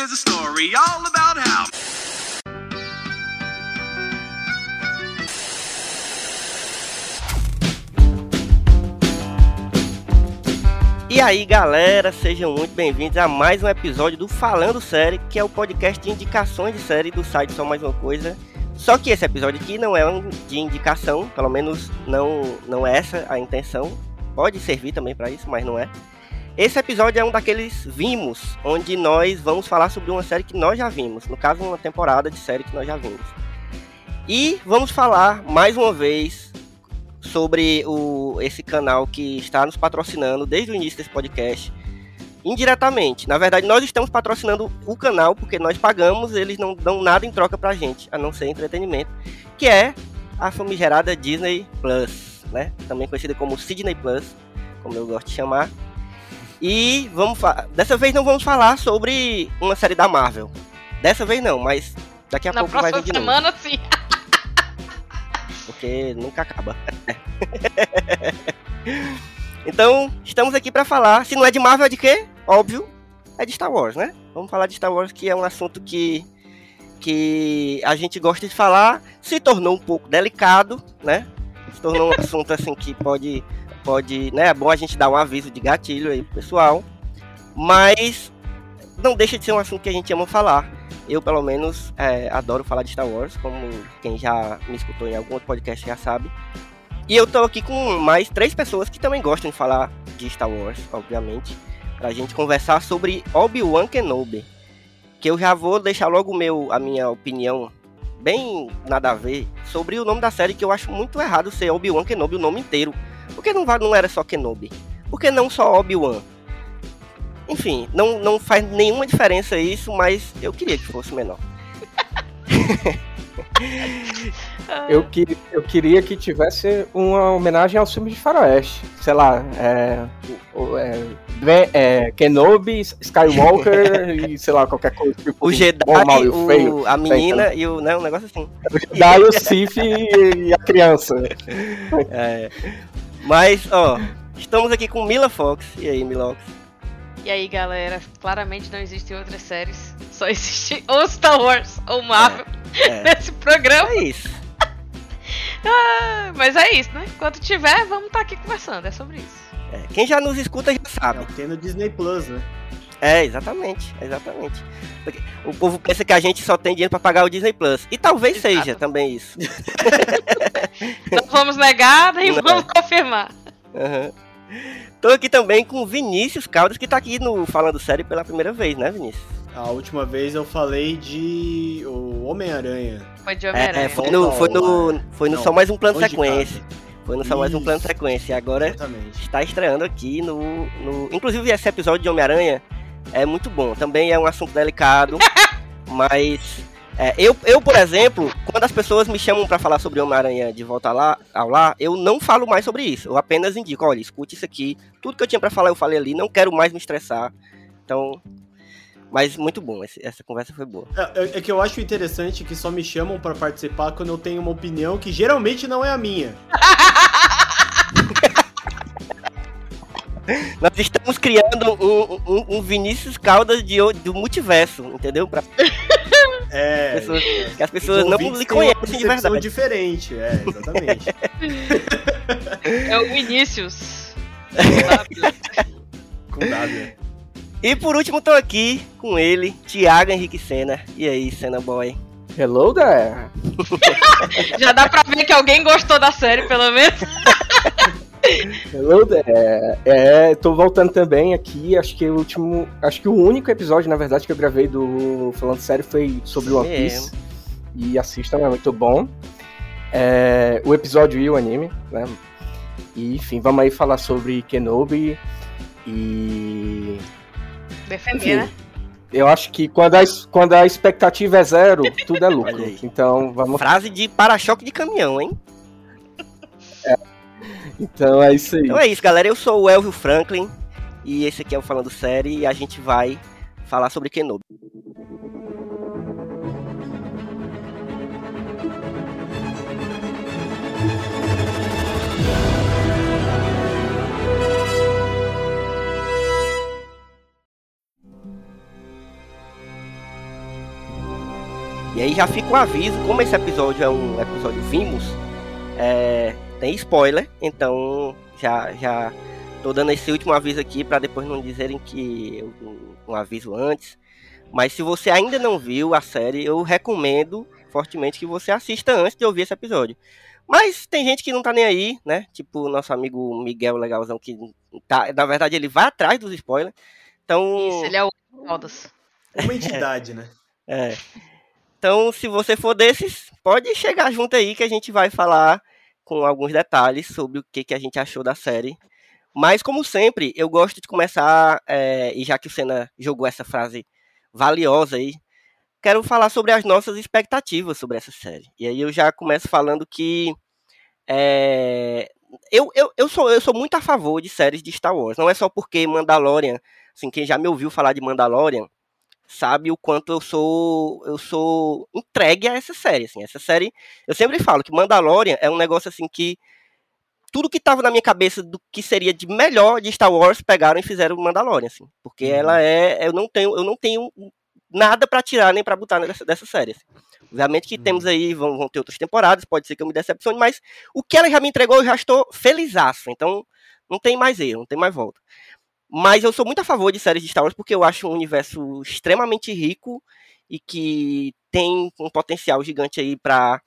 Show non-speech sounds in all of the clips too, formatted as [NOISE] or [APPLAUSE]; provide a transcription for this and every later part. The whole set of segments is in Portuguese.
here's a story all about how. E aí galera, sejam muito bem-vindos a mais um episódio do Falando Série, que é o podcast de indicações de série do site Só Mais Uma Coisa. Só que esse episódio aqui não é um de indicação, pelo menos não, não é essa a intenção. Pode servir também para isso, mas não é. Esse episódio é um daqueles vimos, onde nós vamos falar sobre uma série que nós já vimos, no caso uma temporada de série que nós já vimos. E vamos falar mais uma vez sobre o, esse canal que está nos patrocinando desde o início desse podcast, indiretamente. Na verdade, nós estamos patrocinando o canal porque nós pagamos, eles não dão nada em troca pra gente, a não ser entretenimento, que é a famigerada Disney Plus, né? Também conhecida como Sydney Plus, como eu gosto de chamar. E vamos dessa vez não vamos falar sobre uma série da Marvel. Dessa vez não, mas daqui a Na pouco vai vir de semana, novo. sim. [LAUGHS] Porque nunca acaba. [LAUGHS] então, estamos aqui para falar. Se não é de Marvel, é de quê? Óbvio, é de Star Wars, né? Vamos falar de Star Wars, que é um assunto que, que a gente gosta de falar. Se tornou um pouco delicado, né? Se tornou um assunto assim que pode, pode, né? É bom a gente dar um aviso de gatilho aí pro pessoal. Mas não deixa de ser um assunto que a gente ama falar. Eu, pelo menos, é, adoro falar de Star Wars, como quem já me escutou em algum outro podcast já sabe. E eu tô aqui com mais três pessoas que também gostam de falar de Star Wars, obviamente, pra gente conversar sobre Obi-Wan Kenobi. Que eu já vou deixar logo meu, a minha opinião bem nada a ver sobre o nome da série, que eu acho muito errado ser Obi-Wan Kenobi o nome inteiro. Por que não, não era só Kenobi? Por que não só Obi-Wan? Enfim, não, não faz nenhuma diferença isso, mas eu queria que fosse menor. [LAUGHS] eu, que, eu queria que tivesse uma homenagem ao filme de faroeste. Sei lá, é, é, é Kenobi, Skywalker [LAUGHS] e sei lá, qualquer coisa. Tipo, o Jedi, bom, mal, o, feio, a menina e o. Né, um negócio assim. O Jedi, o Sif e a criança. [LAUGHS] É. Mas, ó, estamos aqui com Mila Fox. E aí, Milox? E aí, galera, claramente não existem outras séries. Só existe [LAUGHS] ou Star Wars ou Marvel É, é. [LAUGHS] nesse programa. É isso. [LAUGHS] ah, mas é isso, né? Quando tiver, vamos estar tá aqui conversando. É sobre isso. É, quem já nos escuta já sabe. É, tem no Disney Plus, né? É, exatamente, exatamente. Porque o povo pensa que a gente só tem dinheiro para pagar o Disney Plus. E talvez Exato. seja também isso. [LAUGHS] não vamos negar nem não. vamos confirmar. Uhum. Tô aqui também com o Vinícius Caldas, que tá aqui no Falando Sério pela primeira vez, né, Vinícius? A última vez eu falei de o Homem-Aranha. Foi de Homem-Aranha. É, foi no, foi no, foi no Não, Só Mais Um Plano Sequência. Foi no Só Mais Um Plano Sequência. E agora Exatamente. está estreando aqui no, no... Inclusive, esse episódio de Homem-Aranha é muito bom. Também é um assunto delicado, [LAUGHS] mas é, eu, eu, por exemplo, quando as pessoas me chamam para falar sobre Homem-Aranha de volta lá, ao lá, eu não falo mais sobre isso. Eu apenas indico, olha, escute isso aqui. Tudo que eu tinha para falar eu falei ali, não quero mais me estressar. Então, mas muito bom, essa conversa foi boa. É, é, que eu acho interessante que só me chamam para participar quando eu tenho uma opinião que geralmente não é a minha. [LAUGHS] Nós estamos criando um, um, um Vinícius Caldas de, do multiverso, entendeu? Pra... [LAUGHS] É. Pessoas, que as pessoas não lhe conhecem de verdade. diferente, é, exatamente. [LAUGHS] é o Vinícius. com W. E por último, tô aqui com ele, Thiago Henrique Senna. E aí, Senna Boy? Hello there! Já dá pra ver que alguém gostou da série, pelo menos. [LAUGHS] Hello there. É, tô voltando também aqui. Acho que o último. Acho que o único episódio, na verdade, que eu gravei do Falando Sério foi sobre One Piece. E assistam, é muito bom. É, o episódio e o anime, né? E enfim, vamos aí falar sobre Kenobi e. Defender, enfim, né? Eu acho que quando a, quando a expectativa é zero, tudo é lucro. Então vamos. Frase de para-choque de caminhão, hein? Então é isso aí. Então é isso, galera. Eu sou o Elvio Franklin e esse aqui é o Falando Série e a gente vai falar sobre Kenobi. aí já fica o aviso, como esse episódio é um episódio vimos, é, tem spoiler, então já, já tô dando esse último aviso aqui para depois não dizerem que eu um aviso antes. Mas se você ainda não viu a série, eu recomendo fortemente que você assista antes de ouvir esse episódio. Mas tem gente que não tá nem aí, né? Tipo o nosso amigo Miguel Legalzão, que tá, na verdade ele vai atrás dos spoilers. Então. Isso, ele é o fodas. Uma entidade, né? É. Então, se você for desses, pode chegar junto aí que a gente vai falar com alguns detalhes sobre o que, que a gente achou da série. Mas, como sempre, eu gosto de começar, é, e já que o Senna jogou essa frase valiosa aí, quero falar sobre as nossas expectativas sobre essa série. E aí eu já começo falando que é, eu, eu, eu, sou, eu sou muito a favor de séries de Star Wars. Não é só porque Mandalorian, assim, quem já me ouviu falar de Mandalorian, sabe o quanto eu sou eu sou entregue a essa série, assim. Essa série, eu sempre falo que Mandalorian é um negócio assim que tudo que estava na minha cabeça do que seria de melhor de Star Wars pegaram e fizeram Mandalorian, assim, porque uhum. ela é, eu não tenho, eu não tenho nada para tirar nem para botar nessa dessa série. Assim. Obviamente que uhum. temos aí, vão, vão, ter outras temporadas, pode ser que eu me decepcione, mas o que ela já me entregou, eu já estou felizaço. Então, não tem mais erro, não tem mais volta. Mas eu sou muito a favor de séries de Star Wars porque eu acho um universo extremamente rico e que tem um potencial gigante aí para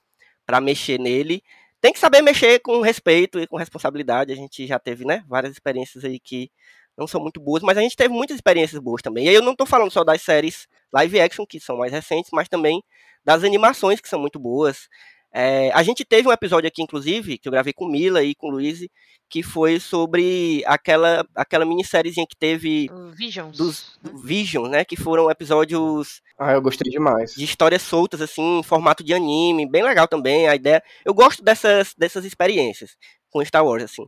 para mexer nele. Tem que saber mexer com respeito e com responsabilidade. A gente já teve, né, várias experiências aí que não são muito boas, mas a gente teve muitas experiências boas também. E aí eu não estou falando só das séries live action, que são mais recentes, mas também das animações, que são muito boas. É, a gente teve um episódio aqui, inclusive, que eu gravei com Mila e com Luiz, que foi sobre aquela, aquela minissériezinha que teve Visions. dos Vision, né? Que foram episódios. Ah, eu gostei demais. De histórias soltas, assim, em formato de anime, bem legal também. A ideia. Eu gosto dessas, dessas experiências com Star Wars, assim.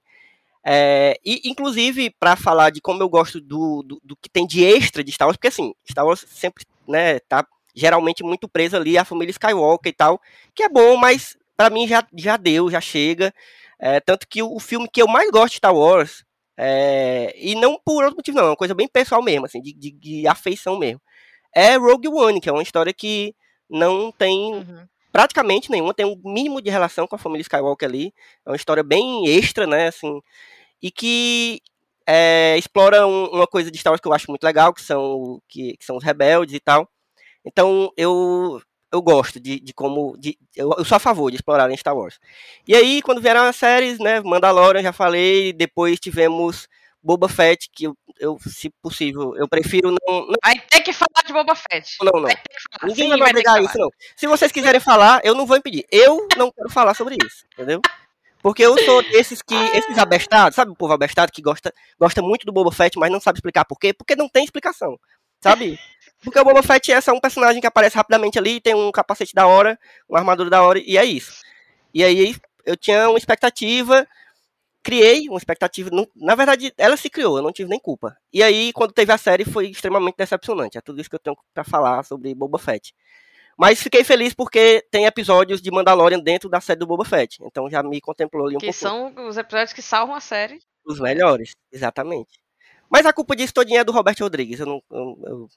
É, e, inclusive, para falar de como eu gosto do, do, do, que tem de extra de Star Wars, porque assim, Star Wars sempre, né, tá geralmente muito preso ali à família Skywalker e tal, que é bom, mas para mim já, já deu, já chega. É, tanto que o, filme que eu mais gosto de Star Wars, é, e não por outro motivo, não, é uma coisa bem pessoal mesmo, assim, de, de, de, afeição mesmo, é Rogue One, que é uma história que não tem uhum. praticamente nenhuma, tem um mínimo de relação com a família Skywalker ali, é uma história bem extra, né, assim, e que é, explora um, uma coisa de Star Wars que eu acho muito legal, que são, que, que são os rebeldes e tal. Então eu eu gosto de, de como. De, eu, eu, sou a favor de explorar em Star Wars. E aí, quando vieram as séries, né? Mandalorian, já falei. Depois tivemos Boba Fett, que eu, eu se possível, eu prefiro não, não. Vai ter que falar de Boba Fett. Não, não. Ninguém Sim, vai obrigar isso, não. Se vocês quiserem falar, eu não vou impedir. Eu não quero falar sobre isso, entendeu? Porque eu sou desses que. Esses abestados, sabe o povo abestado que gosta, gosta muito do Boba Fett, mas não sabe explicar por quê? Porque não tem explicação. Sabe? Porque o Boba Fett é só um personagem que aparece rapidamente ali, tem um capacete da hora, uma armadura da hora, e é isso. E aí eu tinha uma expectativa, criei uma expectativa. Na verdade, ela se criou, eu não tive nem culpa. E aí, quando teve a série, foi extremamente decepcionante. É tudo isso que eu tenho para falar sobre Boba Fett. Mas fiquei feliz porque tem episódios de Mandalorian dentro da série do Boba Fett. Então já me contemplou ali um pouco. Que são os episódios que salvam a série. Os melhores, exatamente. Mas a culpa disso todinha é do Roberto Rodrigues. Eu não, eu, eu...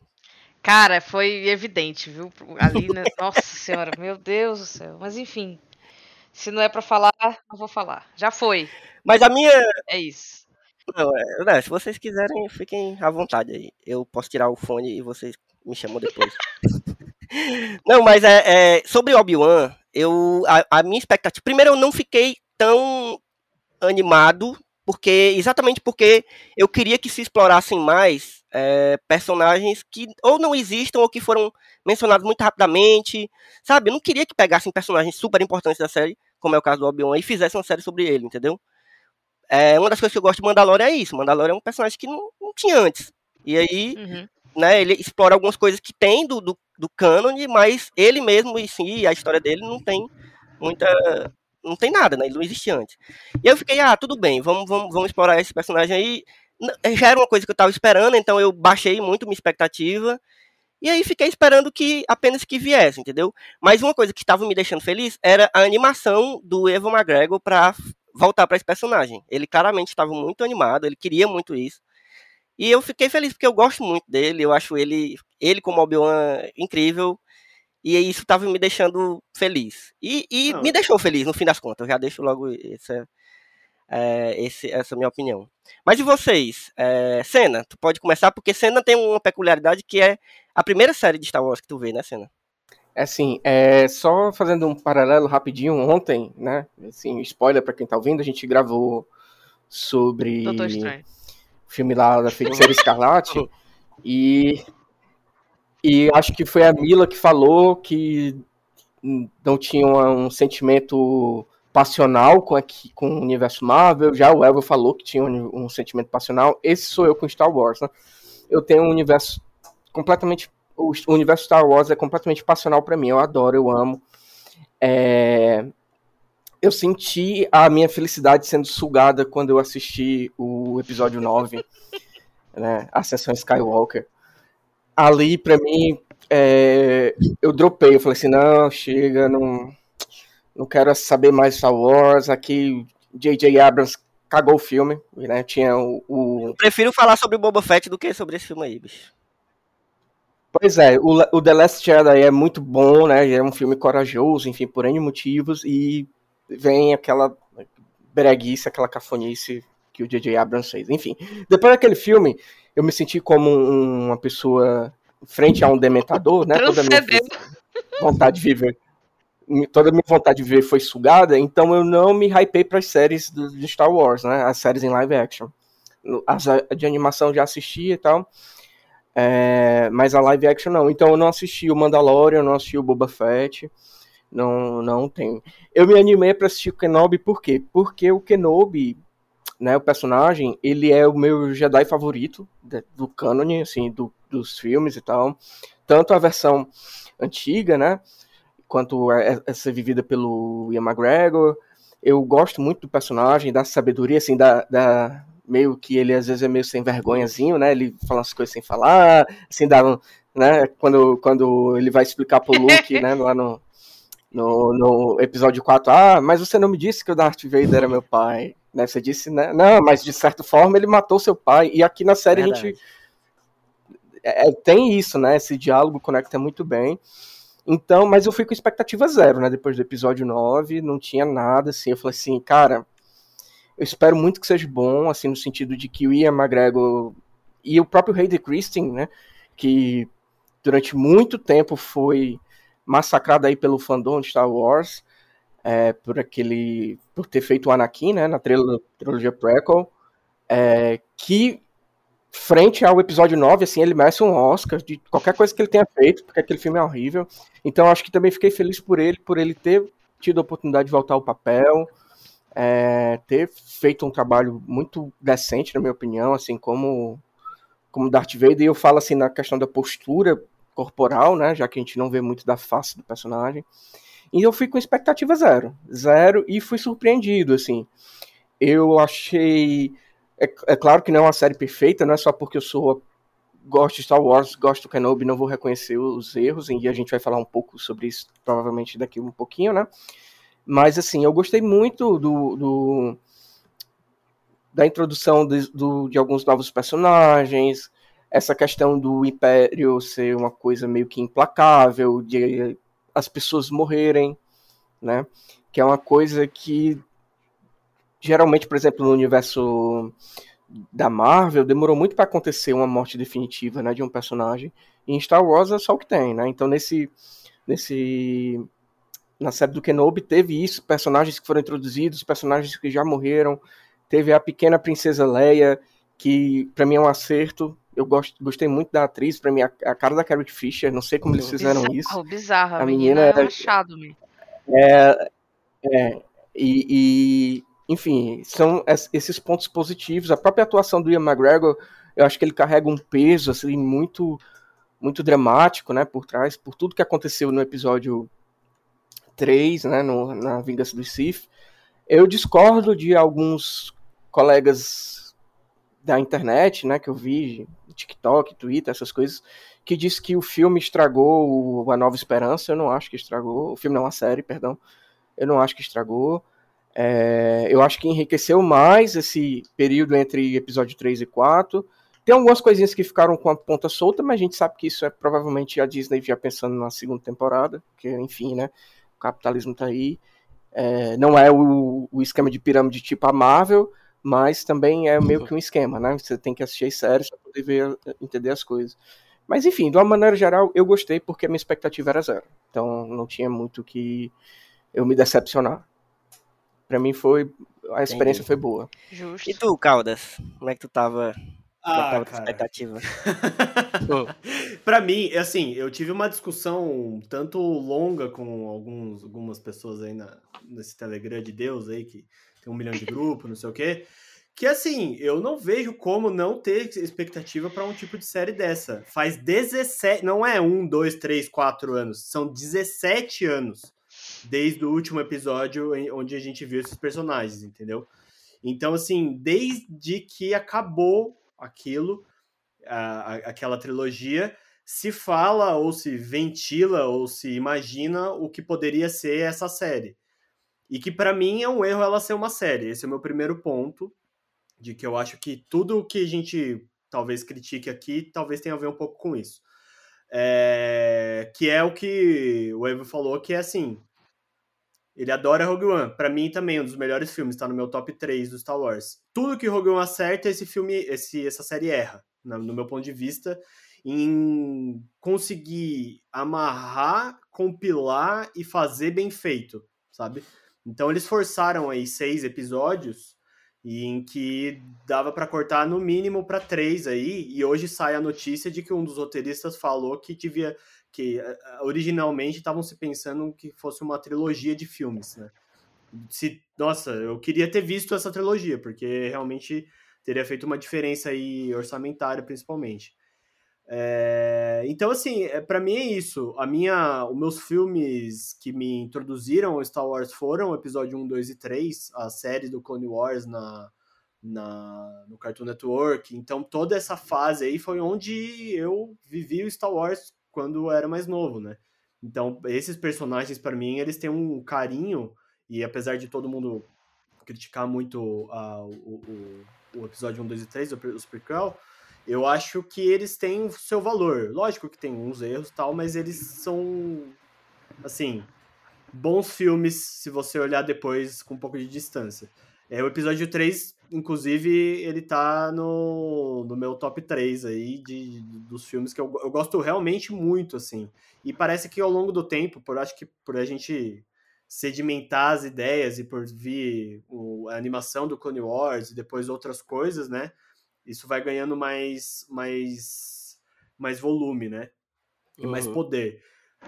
Cara, foi evidente, viu? Ali, né? [LAUGHS] Nossa senhora, meu Deus do céu. Mas enfim, se não é para falar, não vou falar. Já foi. Mas a minha. É isso. Não, é, se vocês quiserem, fiquem à vontade aí. Eu posso tirar o fone e vocês me chamam depois. [LAUGHS] não, mas é, é sobre Obi-Wan, eu a, a minha expectativa. Primeiro, eu não fiquei tão animado porque exatamente porque eu queria que se explorassem mais é, personagens que ou não existam ou que foram mencionados muito rapidamente, sabe? Eu não queria que pegassem personagens super importantes da série, como é o caso do Obi-Wan, e fizessem uma série sobre ele, entendeu? É, uma das coisas que eu gosto de Mandalorian é isso. Mandalorian é um personagem que não, não tinha antes. E aí, uhum. né, ele explora algumas coisas que tem do, do, do cânone, mas ele mesmo e sim, a história dele não tem muita não tem nada, né? Ele não existia antes. E eu fiquei, ah, tudo bem, vamos, vamos, vamos explorar esse personagem aí. Já era uma coisa que eu tava esperando, então eu baixei muito minha expectativa. E aí fiquei esperando que apenas que viesse, entendeu? Mas uma coisa que estava me deixando feliz era a animação do Evan McGregor para voltar para esse personagem. Ele claramente estava muito animado, ele queria muito isso. E eu fiquei feliz porque eu gosto muito dele, eu acho ele, ele como Obi-Wan incrível. E isso tava me deixando feliz. E, e me deixou feliz, no fim das contas. Eu já deixo logo essa, é, esse, essa minha opinião. Mas e vocês? É, Senna, tu pode começar, porque Senna tem uma peculiaridade que é a primeira série de Star Wars que tu vê, né, Senna? É assim, é, só fazendo um paralelo rapidinho, ontem, né, assim, spoiler para quem tá ouvindo, a gente gravou sobre o filme lá da Feiticeira Escarlate, [LAUGHS] e, e acho que foi a Mila que falou que não tinha um sentimento passional com, aqui, com o universo Marvel, já o Elvio falou que tinha um, um sentimento passional, esse sou eu com Star Wars, né? Eu tenho um universo completamente o, universo Star Wars é completamente passional para mim. Eu adoro, eu amo. É, eu senti a minha felicidade sendo sugada quando eu assisti o episódio 9, [LAUGHS] né, Ascensão Skywalker. Ali, para mim, é, eu dropei. Eu falei assim: não, chega, não, não quero saber mais Star Wars. Aqui, J.J. Abrams cagou o filme, né? Tinha o, o. Prefiro falar sobre Boba Fett do que sobre esse filme aí, bicho. Pois é, o, o The Last Jedi é muito bom, né? É um filme corajoso, enfim, por N motivos, e vem aquela breguice, aquela cafonice que o J.J. Abrams fez. Enfim, depois daquele filme, eu me senti como uma pessoa frente a um dementador, né? Toda a minha vontade de viver, toda a minha vontade de viver foi sugada, então eu não me hypei para as séries de Star Wars, né? As séries em live action. As de animação já assisti e tal. É, mas a live action não. Então eu não assisti o Mandalorian, eu não assisti o Boba Fett. Não, não tem. Eu me animei para assistir o Kenobi por quê? Porque o Kenobi, né, o personagem, ele é o meu Jedi favorito do canon, assim, do, dos filmes e tal. Tanto a versão antiga, né, quanto essa vivida pelo Ian McGregor. Eu gosto muito do personagem, da sabedoria, assim, da, da meio que ele às vezes é meio sem vergonhazinho, né? Ele fala as coisas sem falar, assim, dá um, né? Quando, quando ele vai explicar pro Luke, né, lá no, no, no episódio 4, ah, mas você não me disse que o Darth Vader era meu pai. Né? Você disse, né? Não, mas de certa forma ele matou seu pai. E aqui na série Verdade. a gente é, é, tem isso, né? Esse diálogo conecta muito bem. Então, mas eu fui com expectativa zero, né? Depois do episódio 9, não tinha nada, assim. Eu falei assim, cara, eu espero muito que seja bom, assim, no sentido de que o Ian McGregor e o próprio Hayden Christensen, né, que durante muito tempo foi massacrado aí pelo fandom de Star Wars, é, por aquele, por ter feito o Anakin, né, na trilogia, trilogia prequel, é, que frente ao episódio 9, assim, ele merece um Oscar de qualquer coisa que ele tenha feito, porque aquele filme é horrível. Então acho que também fiquei feliz por ele, por ele ter tido a oportunidade de voltar ao papel, é, ter feito um trabalho muito decente, na minha opinião, assim como como Darth Vader. E eu falo assim na questão da postura corporal, né, já que a gente não vê muito da face do personagem. E eu fui com expectativa zero, zero e fui surpreendido, assim. Eu achei, é, é claro que não é uma série perfeita, não é só porque eu sou gosto de Star Wars, gosto do Kenobi, não vou reconhecer os erros, e a gente vai falar um pouco sobre isso provavelmente daqui um pouquinho, né? Mas, assim, eu gostei muito do, do da introdução de, do, de alguns novos personagens, essa questão do Império ser uma coisa meio que implacável, de as pessoas morrerem, né? Que é uma coisa que geralmente, por exemplo, no universo da Marvel, demorou muito para acontecer uma morte definitiva, né, de um personagem. E em Star Wars é só o que tem, né? Então nesse nesse na série do Kenobi teve isso, personagens que foram introduzidos, personagens que já morreram. Teve a pequena princesa Leia, que para mim é um acerto. Eu gosto, gostei muito da atriz, para mim a, a, cara da Carrie Fisher, não sei como eles fizeram bizarro, isso. Bizarro, a, a menina, menina é achado, é, é, e, e, enfim, são esses pontos positivos. A própria atuação do Ian McGregor, eu acho que ele carrega um peso assim muito muito dramático, né, por trás, por tudo que aconteceu no episódio 3, né, no, na Vingança do Sith. Eu discordo de alguns colegas da internet, né, que eu vi, TikTok, Twitter, essas coisas, que diz que o filme estragou A Nova Esperança. Eu não acho que estragou. O filme não, a série, perdão. Eu não acho que estragou. É, eu acho que enriqueceu mais esse período entre episódio 3 e 4. tem algumas coisinhas que ficaram com a ponta solta, mas a gente sabe que isso é provavelmente a Disney já pensando na segunda temporada, que enfim, né? O capitalismo tá aí. É, não é o, o, esquema de pirâmide tipo a Marvel, mas também é meio que um esquema, né? Você tem que assistir as séries para poder ver, entender as coisas. Mas enfim, de uma maneira geral, eu gostei porque a minha expectativa era zero. Então não tinha muito que eu me decepcionar. Para mim foi. A experiência Entendi. foi boa. Justo. E tu, Caldas? Como é que tu tava ah, cara. expectativa. [LAUGHS] para mim, assim, eu tive uma discussão tanto longa com alguns, algumas pessoas aí na, nesse Telegram de Deus aí, que tem um milhão de [LAUGHS] grupos, não sei o quê. Que assim, eu não vejo como não ter expectativa para um tipo de série dessa. Faz 17, não é um, dois, três, quatro anos, são 17 anos desde o último episódio onde a gente viu esses personagens, entendeu? Então, assim, desde que acabou aquilo, a, aquela trilogia, se fala ou se ventila ou se imagina o que poderia ser essa série. E que para mim é um erro ela ser uma série. Esse é o meu primeiro ponto, de que eu acho que tudo o que a gente talvez critique aqui talvez tenha a ver um pouco com isso. É... Que é o que o Evo falou, que é assim, ele adora Rogue One. Para mim também um dos melhores filmes, tá no meu top 3 do Star Wars. Tudo que Rogue One acerta, esse filme, esse, essa série erra, no meu ponto de vista, em conseguir amarrar, compilar e fazer bem feito, sabe? Então eles forçaram aí seis episódios e em que dava para cortar no mínimo para três aí, e hoje sai a notícia de que um dos roteiristas falou que devia que eh, eh, originalmente estavam se pensando que fosse uma trilogia de filmes, né? Se, nossa, eu queria ter visto essa trilogia, porque realmente teria feito uma diferença aí orçamentária, principalmente. É, então, assim, é, para mim é isso. A minha, os meus filmes que me introduziram ao Star Wars foram o episódio 1, 2 e 3, a série do Clone Wars na, na, no Cartoon Network. Então, toda essa fase aí foi onde eu vivi o Star Wars quando era mais novo, né? Então, esses personagens, para mim, eles têm um carinho, e apesar de todo mundo criticar muito uh, o, o, o, episódio 1, 2 e 3, os prequel, eu acho que eles têm o seu valor. Lógico que tem uns erros tal, mas eles são, assim, bons filmes se você olhar depois com um pouco de distância. É, o episódio 3, inclusive, ele tá no, no meu top 3 aí de, dos filmes que eu, eu gosto realmente muito, assim. E parece que ao longo do tempo, por acho que por a gente sedimentar as ideias e por vir o, a animação do Clone Wars e depois outras coisas, né? Isso vai ganhando mais mais mais volume, né? E uhum. mais poder.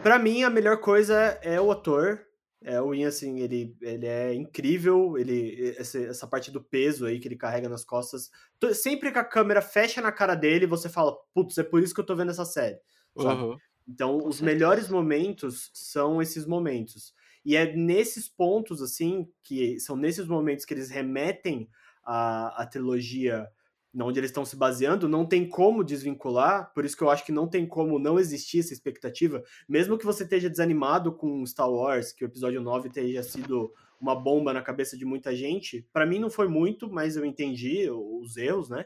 Para mim, a melhor coisa é o ator, é, o Ian, assim, ele, ele é incrível, ele essa, essa parte do peso aí que ele carrega nas costas. Sempre que a câmera fecha na cara dele, você fala, putz, é por isso que eu tô vendo essa série? Uhum. Então, os melhores momentos são esses momentos. E é nesses pontos, assim, que são nesses momentos que eles remetem a, a trilogia onde eles estão se baseando, não tem como desvincular, por isso que eu acho que não tem como não existir essa expectativa, mesmo que você esteja desanimado com Star Wars, que o episódio 9 tenha sido uma bomba na cabeça de muita gente, para mim não foi muito, mas eu entendi os erros, né?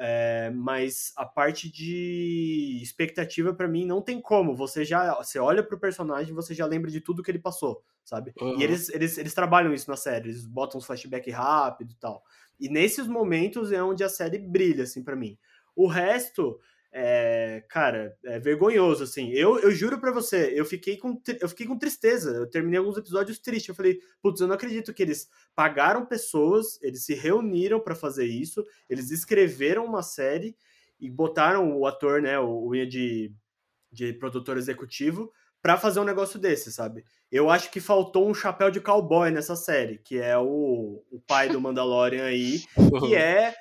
É, mas a parte de expectativa para mim não tem como. Você já você olha pro personagem, você já lembra de tudo que ele passou, sabe? Uhum. E eles, eles, eles trabalham isso na série, eles botam uns flashback rápido e tal. E nesses momentos é onde a série brilha, assim, para mim. O resto, é, cara, é vergonhoso, assim. Eu, eu juro para você, eu fiquei, com, eu fiquei com tristeza. Eu terminei alguns episódios tristes. Eu falei, putz, eu não acredito que eles pagaram pessoas, eles se reuniram para fazer isso, eles escreveram uma série e botaram o ator, né, o, o de, de produtor executivo, para fazer um negócio desse, sabe? Eu acho que faltou um chapéu de cowboy nessa série, que é o, o pai do Mandalorian aí, [LAUGHS] que é.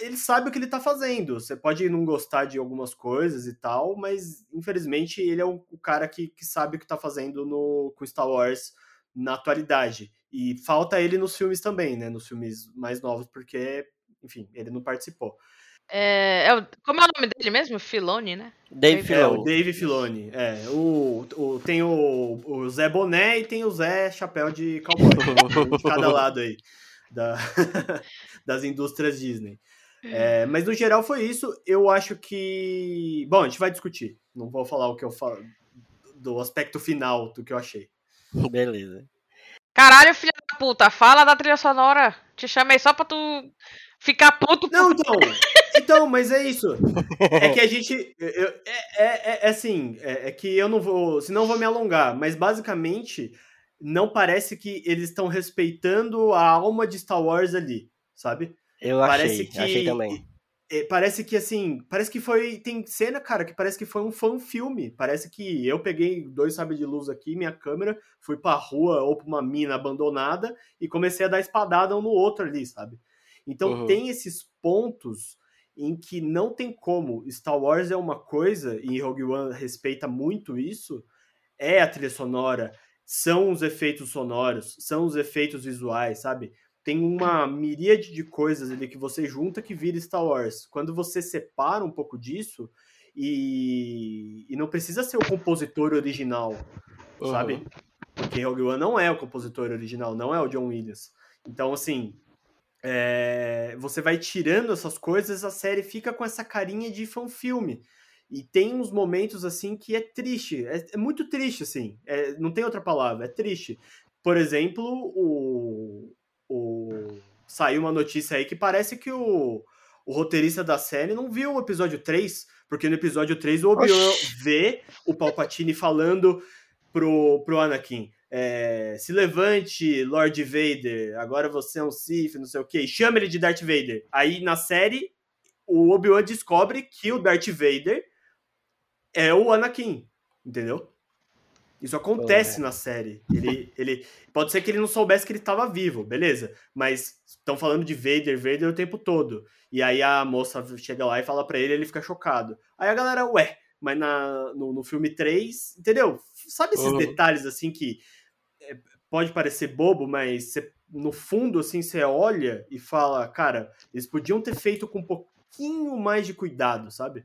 Ele sabe o que ele tá fazendo. Você pode não gostar de algumas coisas e tal, mas infelizmente ele é o, o cara que, que sabe o que tá fazendo no, com Star Wars na atualidade. E falta ele nos filmes também, né? Nos filmes mais novos, porque, enfim, ele não participou. É, é, como é o nome dele mesmo? Filoni, né? Dave Filoni. É, o Dave Filoni. É, o, o, tem o, o Zé Boné e tem o Zé Chapéu de Cowboy. de cada [LAUGHS] lado aí. Da, [LAUGHS] das indústrias Disney. É, mas no geral foi isso. Eu acho que. Bom, a gente vai discutir. Não vou falar o que eu falo do aspecto final do que eu achei. [LAUGHS] Beleza. Caralho, filha da puta, fala da trilha sonora. Te chamei só pra tu ficar puto. Não, então. [LAUGHS] Então, mas é isso. É que a [LAUGHS] gente. Eu, é, é, é, assim. É, é, que eu não vou. Senão eu vou me alongar. Mas basicamente, não parece que eles estão respeitando a alma de Star Wars ali, sabe? Eu parece achei, que, achei também. Parece que assim, parece que foi. Tem cena, cara, que parece que foi um fã filme. Parece que eu peguei dois sabres de luz aqui, minha câmera, fui pra rua ou pra uma mina abandonada e comecei a dar espadada um no outro ali, sabe? Então uhum. tem esses pontos em que não tem como. Star Wars é uma coisa, e Rogue One respeita muito isso, é a trilha sonora, são os efeitos sonoros, são os efeitos visuais, sabe? Tem uma miríade de coisas ali que você junta que vira Star Wars. Quando você separa um pouco disso, e, e não precisa ser o compositor original, uhum. sabe? Porque Rogue One não é o compositor original, não é o John Williams. Então, assim, é, você vai tirando essas coisas, a série fica com essa carinha de fanfilme. E tem uns momentos assim que é triste, é, é muito triste, assim. É, não tem outra palavra, é triste. Por exemplo, o, o, saiu uma notícia aí que parece que o, o roteirista da série não viu o episódio 3, porque no episódio 3 o Obi-Wan vê o Palpatine falando pro, pro Anakin é, se levante, Lord Vader, agora você é um Sith, não sei o que, chama ele de Darth Vader. Aí na série, o Obi-Wan descobre que o Darth Vader é o Anakin, entendeu? Isso acontece na série. Ele, ele pode ser que ele não soubesse que ele estava vivo, beleza? Mas estão falando de Vader, Vader o tempo todo. E aí a moça chega lá e fala para ele, ele fica chocado. Aí a galera, ué, mas na, no, no filme 3, entendeu? Sabe esses uhum. detalhes assim que é, pode parecer bobo, mas você, no fundo, assim, você olha e fala, cara, eles podiam ter feito com um pouquinho mais de cuidado, sabe?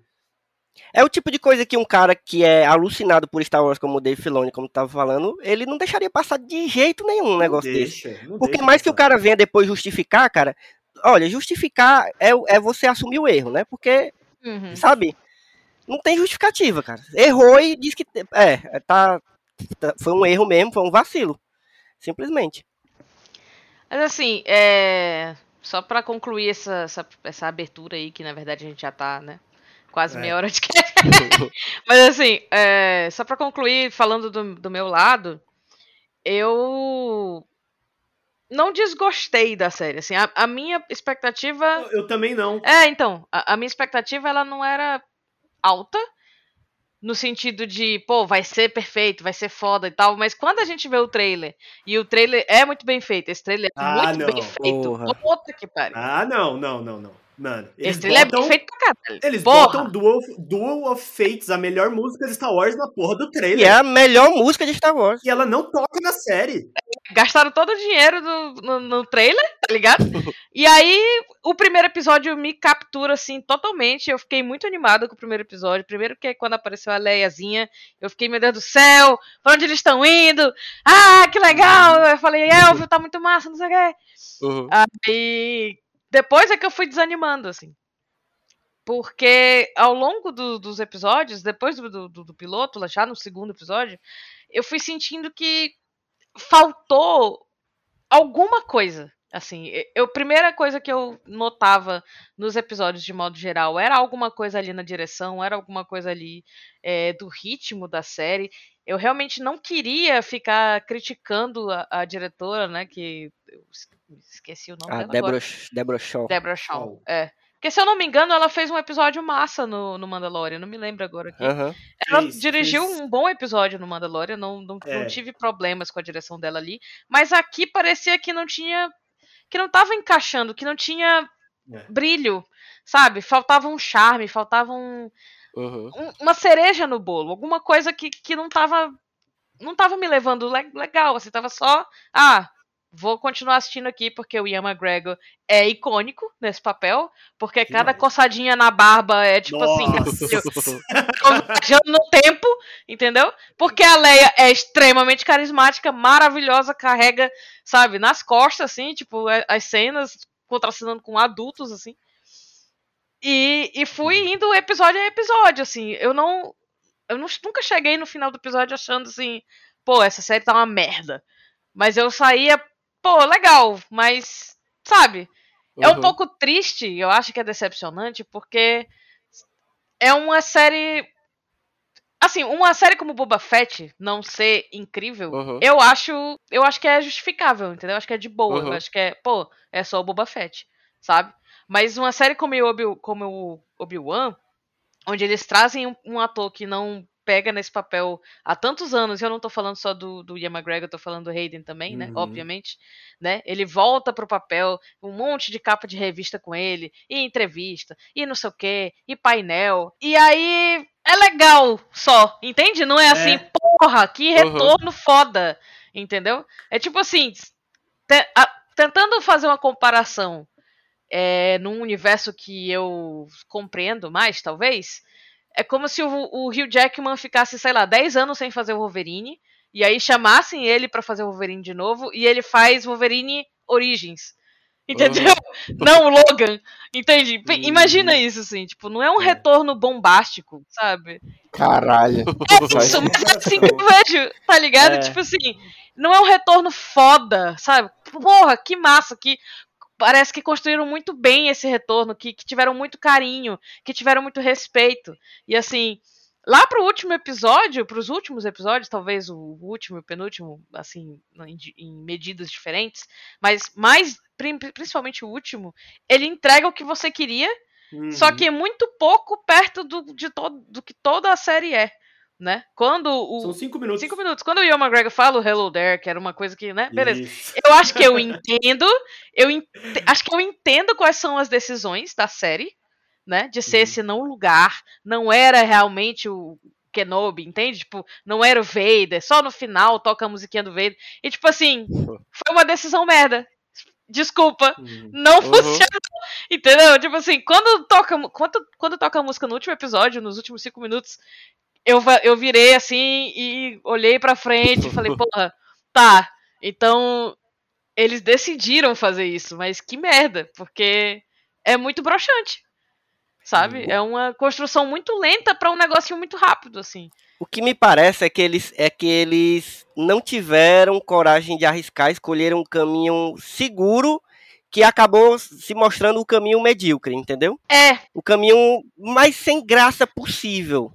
É o tipo de coisa que um cara que é alucinado por Star Wars, como o Dave Filoni, como tava falando, ele não deixaria passar de jeito nenhum um negócio deixa, desse. Porque mais passar. que o cara venha depois justificar, cara, olha, justificar é, é você assumir o erro, né? Porque, uhum. sabe, não tem justificativa, cara. Errou e diz que, é, tá, Tá, foi um erro mesmo, foi um vacilo. Simplesmente. Mas assim, é... só para concluir essa, essa, essa, abertura aí, que na verdade a gente já tá, né? Quase é. meia hora de [LAUGHS] [LAUGHS] Mas assim, é... só para concluir, falando do, do meu lado, eu não desgostei da série. Assim, a, a minha expectativa. Eu, eu, também não. É, então. A, a, minha expectativa ela não era alta no sentido de, pô, vai ser perfeito, vai ser foda e tal, mas quando a gente vê o trailer, e o trailer é muito bem feito, esse trailer é ah, muito não. bem feito. Puta que pariu. Ah, não, não, não, não. Mano, eles Esse trailer botam, é bem feito pra caralho. Eles porra. botam Duel, Duel of Fates, a melhor música de Star Wars, na porra do trailer. E é a melhor música de Star Wars. E ela não toca na série. Gastaram todo o dinheiro do, no, no trailer, tá ligado? [LAUGHS] e aí, o primeiro episódio me captura, assim, totalmente. Eu fiquei muito animada com o primeiro episódio. Primeiro que quando apareceu a Leiazinha, eu fiquei, meu Deus do céu, pra onde eles estão indo? Ah, que legal! Eu falei, Elvio, tá muito massa, não sei o quê. Uhum. Aí depois é que eu fui desanimando, assim. Porque ao longo do, dos episódios, depois do, do, do, piloto, já no segundo episódio, eu fui sentindo que faltou alguma coisa. Assim, eu, primeira coisa que eu notava nos episódios de modo geral era alguma coisa ali na direção, era alguma coisa ali é, do ritmo da série. Eu realmente não queria ficar criticando a, a diretora, né? Que eu Esqueci o nome ah, dela Deborah, agora. Deborah Shaw. Deborah Shaw, é. Porque se eu não me engano, ela fez um episódio massa no, no Mandalorian, não me lembro agora aqui. Uhum. Ela fez, dirigiu fez. um bom episódio no Mandalorian, não, não, é. não tive problemas com a direção dela ali. Mas aqui parecia que não tinha. Que não tava encaixando, que não tinha é. brilho, sabe? Faltava um charme, faltava um, uhum. um, uma cereja no bolo, alguma coisa que, que não tava. Não tava me levando legal, assim, tava só. Ah, vou continuar assistindo aqui porque o Ian McGregor é icônico nesse papel, porque cada coçadinha na barba é tipo assim, Nossa. assim, viajando no tempo, entendeu? Porque a Leia é extremamente carismática, maravilhosa, carrega, sabe, nas costas, assim, tipo, as cenas contracenando com adultos, assim. E, e fui indo episódio a episódio, assim. Eu não. Eu não, nunca cheguei no final do episódio achando assim, pô, essa série tá uma merda. Mas eu saía, pô, legal, mas, sabe? É um Uhum. pouco triste, eu acho que é decepcionante, porque é uma série. Assim, uma série como Boba Fett não ser incrível, Uhum. eu acho. Eu acho que é justificável, entendeu? Eu acho que é de boa. Uhum. Eu acho que é, pô, é só o Boba Fett, sabe? Mas uma série como o Obi- como o Obi-Wan, onde eles trazem um, um ator que não pega nesse papel há tantos anos, e eu não tô falando só do, do Ian McGregor, eu tô falando do Hayden também, né? Uhum. Obviamente, né? Ele volta pro papel, um monte de capa de revista com ele, e entrevista, e não sei o quê, e painel. E aí é legal só, entende? Não é assim, porra, que Uhum. retorno foda, entendeu? É tipo assim, te- a- tentando fazer uma comparação é, num universo que eu compreendo mais, talvez, é como se o, o Hugh Jackman ficasse, sei lá, 10 anos sem fazer o Wolverine, e aí chamassem ele pra fazer o Wolverine de novo, e ele faz Wolverine Origins. Entendeu? [LAUGHS] Não o Logan. Entende? Uhum. Imagina isso, assim, tipo, não é um É. retorno bombástico, sabe? Caralho. É isso, mas é assim que eu vejo, tá ligado? É. Tipo assim, não é um retorno foda, sabe? Porra, que massa, que parece que construíram muito bem esse retorno, que, que tiveram muito carinho, que tiveram muito respeito. E assim, lá pro último episódio, pros últimos episódios, talvez o último e o penúltimo, assim, em, em medidas diferentes, mas mais, principalmente o último, ele entrega o que você queria, só Uhum. que é muito pouco perto do, de todo, do que toda a série é, né? Quando o... São cinco minutos. Cinco minutos. Quando o Ian McGregor fala o Hello There, que era uma coisa que, né? Beleza. Isso. Eu acho que eu entendo. Eu ente- acho que eu entendo quais são as decisões da série, né? De ser Uhum. esse não lugar. Não era realmente o Kenobi, entende? Tipo, não era o Vader. Só no final toca a musiquinha do Vader. E tipo assim, [LAUGHS] foi uma decisão merda. Desculpa. Uhum. Não Uhum. funcionou. Entendeu? Tipo assim, quando toca, quando, quando toca a música no último episódio, nos últimos cinco minutos, eu, eu virei assim e olhei pra frente e falei, [LAUGHS] porra, tá. Então, eles decidiram fazer isso, mas que merda, porque é muito broxante. Sabe? Uhum. É uma construção muito lenta pra um negocinho muito rápido, assim. O que me parece é que eles é que eles não tiveram coragem de arriscar, escolheram um caminho seguro que acabou se mostrando o caminho medíocre, entendeu? É, O caminho mais sem graça possível.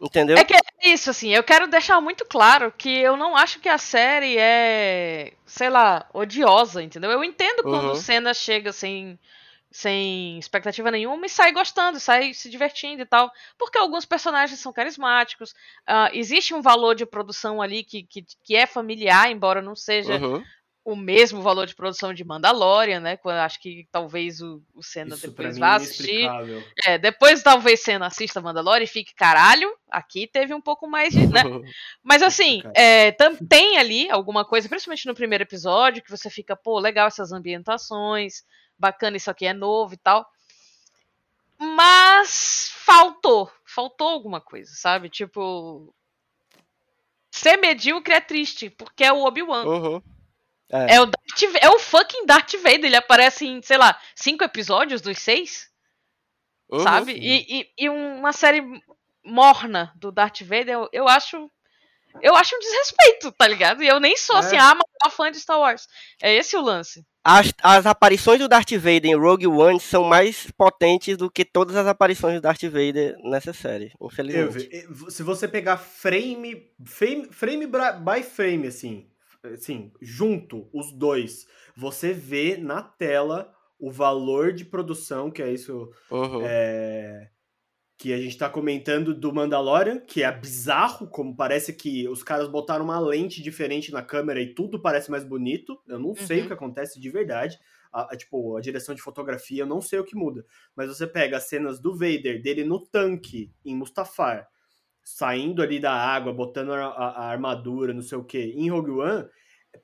Entendeu? É que é isso, assim, eu quero deixar muito claro que eu não acho que a série é, sei lá, odiosa, entendeu? Eu entendo quando Uhum. o Senna chega sem, sem expectativa nenhuma e sai gostando, sai se divertindo e tal. Porque alguns personagens são carismáticos, ah, existe um valor de produção ali que, que, que é familiar, embora não seja Uhum. O mesmo valor de produção de Mandalorian, né? Quando acho que talvez o, o Senna Isso depois vá é assistir. É, depois talvez Senna assista Mandalorian e fique caralho. Aqui teve um pouco mais de. Né? [LAUGHS] Mas assim, é, tem ali alguma coisa, principalmente no primeiro episódio, que você fica, pô, legal essas ambientações, bacana, isso aqui é novo e tal. Mas faltou. Faltou alguma coisa, sabe? Tipo. Ser medíocre é triste, porque é o Obi-Wan. Uhum. É o, Darth, é o fucking Darth Vader. Ele aparece em, sei lá, cinco episódios dos seis Uhum. sabe? E, e, e uma série morna do Darth Vader, eu, eu acho. Eu acho um desrespeito, tá ligado? E eu nem sou É. assim, a maior fã de Star Wars. É esse o lance. As, as aparições do Darth Vader em Rogue One são mais potentes do que todas as aparições do Darth Vader nessa série, Eu infelizmente. vi- se você pegar frame, frame, frame by frame, assim, assim, junto os dois, você vê na tela o valor de produção, que é isso Uhum. é, que a gente tá comentando do Mandalorian, que é bizarro, como parece que os caras botaram uma lente diferente na câmera e tudo parece mais bonito. Eu não sei Uhum. o que acontece de verdade. A, a- tipo, a direção de fotografia, eu não sei o que muda. Mas você pega as cenas do Vader, dele no tanque, em Mustafar, saindo ali da água, botando a, a- a armadura, não sei o que, em Rogue One,